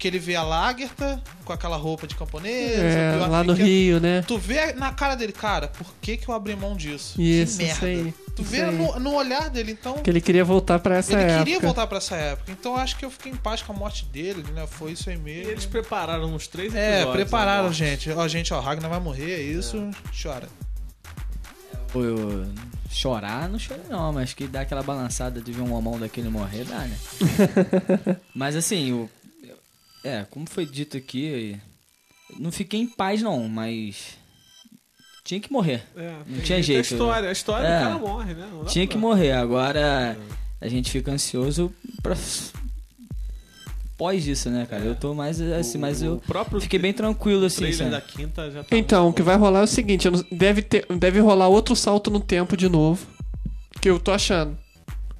Que ele vê a Lagerta com aquela roupa de camponesa. É, lá no. Rio, né? Tu vê na cara dele, cara, por que, que eu abri mão disso? Isso, que merda. isso aí. Tu isso vê aí. no, no olhar dele, então. Que ele queria voltar pra essa ele época. queria voltar pra essa época. Então eu acho que eu fiquei em paz com a morte dele, né? Foi isso aí E mesmo. eles prepararam uns três É, episódios. prepararam, gente. Ó, gente, ó, Ragnar vai morrer, é isso. Chora. Pô, eu chorar, não chorei não, mas que dá aquela balançada de ver um homão daquele morrer, dá, né? mas assim, o, é, como foi dito aqui, não fiquei em paz não, mas tinha que morrer. É, Não tinha jeito, A história, a história É. do cara morre, né? Tinha pra- que morrer, agora a gente fica ansioso pra pós isso, né, cara? Eu tô mais assim, mas O eu próprio fiquei bem tranquilo assim, sabe? da quinta já tá Então, o que vai rolar é o seguinte, deve, ter, deve rolar outro salto no tempo de novo. Que eu tô achando.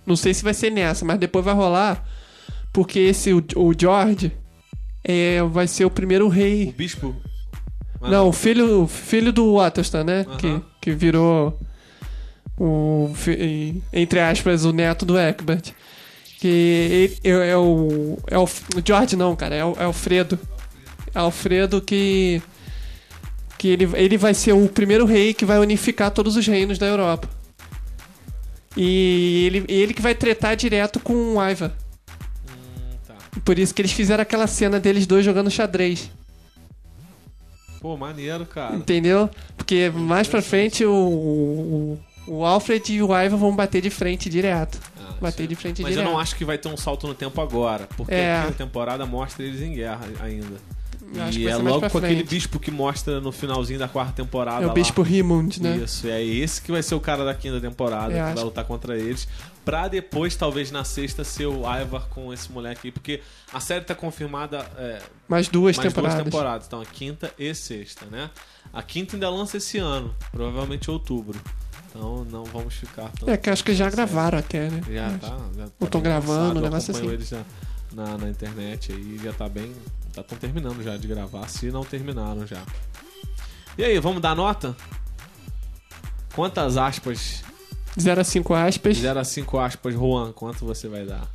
Não sei se vai ser nessa, mas depois vai rolar. Porque esse, o, o George, é, vai ser o primeiro O rei. bispo. Ah, Não, o filho, o filho do Waterston, né? Que, que virou o, entre aspas, o neto do Egbert. Que ele, é, é o. É o, o George não, cara, é o é Alfredo. É Alfredo que. Que ele, ele vai ser o primeiro rei que vai unificar todos os reinos da Europa. E ele, ele que vai tretar direto com o Ivar. Por isso que eles fizeram aquela cena deles dois jogando xadrez. Pô, maneiro, cara. Entendeu? Porque mais pra frente o, o, o Alfred e o Ivar vão bater de frente direto. Ah, Bater isso- de frente Mas direto. eu não acho que vai ter um salto no tempo agora. Porque É. a temporada mostra eles em guerra ainda. E é logo com aquele frente. bispo que mostra no finalzinho da quarta temporada. É o lá. Bispo Rimund, né? Isso, é esse que vai ser o cara da quinta temporada, Eu que acho. vai lutar contra eles. Pra depois, talvez na sexta, ser o Ivar com esse moleque aí. Porque a série tá confirmada é, Mais duas mais temporadas. duas temporadas. Então, a quinta e sexta, né? A quinta ainda lança esse ano, provavelmente em outubro. Então, não vamos ficar tão... É, que acho que já Certo. gravaram até, né? Já tá. Já tá Ou tão bem gravando, lançado, um eu negócio assim. eles já na, na internet aí, já tá bem. Já estão terminando já de gravar, se não terminaram já. E aí, vamos dar nota? Quantas aspas? 0 a 5 aspas. 0 a 5 aspas, Juan, quanto você vai dar?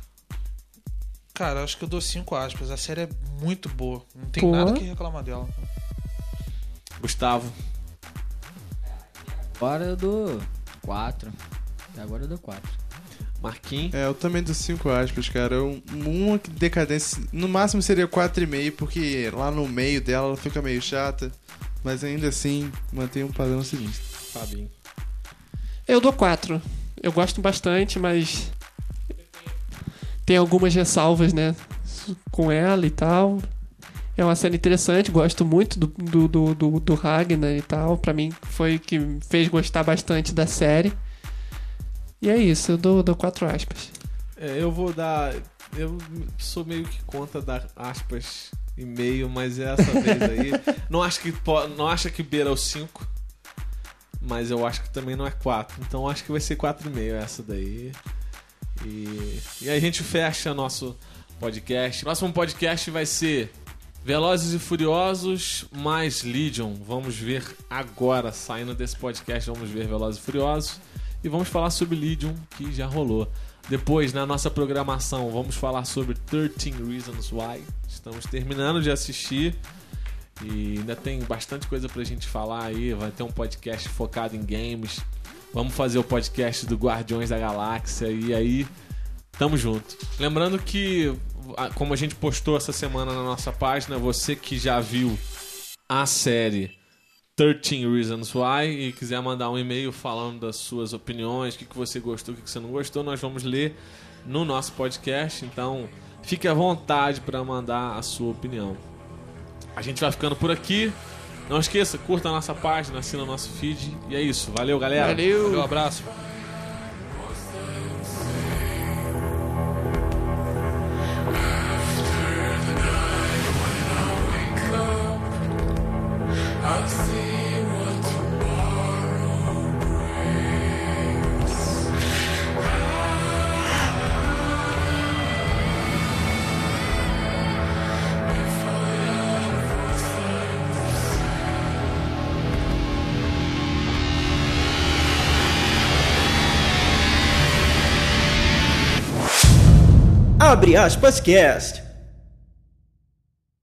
Cara, acho que eu dou cinco aspas. A série é muito boa. Não tem Pô. nada que reclamar dela. Gustavo. Agora eu dou 4. Agora eu dou 4. Marquinhos. É, eu também dou 5 aspas, cara. Um- Uma decadência. No máximo seria 4,5, porque lá no meio dela ela fica meio chata. Mas ainda assim, mantém um padrão sinistro. Fabinho. Eu dou 4. Eu gosto bastante, mas. Tem algumas ressalvas, né? Com ela e tal. É uma série interessante, gosto muito do, do, do, do, do Ragnar e tal. Pra mim foi o que me fez gostar bastante da série. E é isso, eu dou, dou quatro aspas. É, eu vou dar. Eu sou meio que contra dar aspas e meio, mas essa vez aí. Não acho que não acho que beira o 5. Mas eu acho que também não é 4. Então acho que vai ser 4,5 essa daí. E, e aí a gente fecha nosso podcast. Próximo podcast vai ser Velozes e Furiosos mais Legion. Vamos ver agora, saindo desse podcast, vamos ver Velozes e Furiosos. E vamos falar sobre Legion, que já rolou. Depois, na nossa programação, vamos falar sobre 13 Reasons Why. Estamos terminando de assistir. E ainda tem bastante coisa pra gente falar aí. Vai ter um podcast focado em games. Vamos fazer o podcast do Guardiões da Galáxia. E aí, tamo junto. Lembrando que, como a gente postou essa semana na nossa página, você que já viu a série 13 Reasons Why e quiser mandar um e-mail falando das suas opiniões, o que, que você gostou, o que, que você não gostou, nós vamos ler no nosso podcast. Então, fique à vontade para mandar a sua opinião. A gente vai ficando por aqui. Não esqueça, curta a nossa página, assina o nosso feed. E é isso. Valeu, galera. Valeu! Valeu, abraço. Abre aspas cast.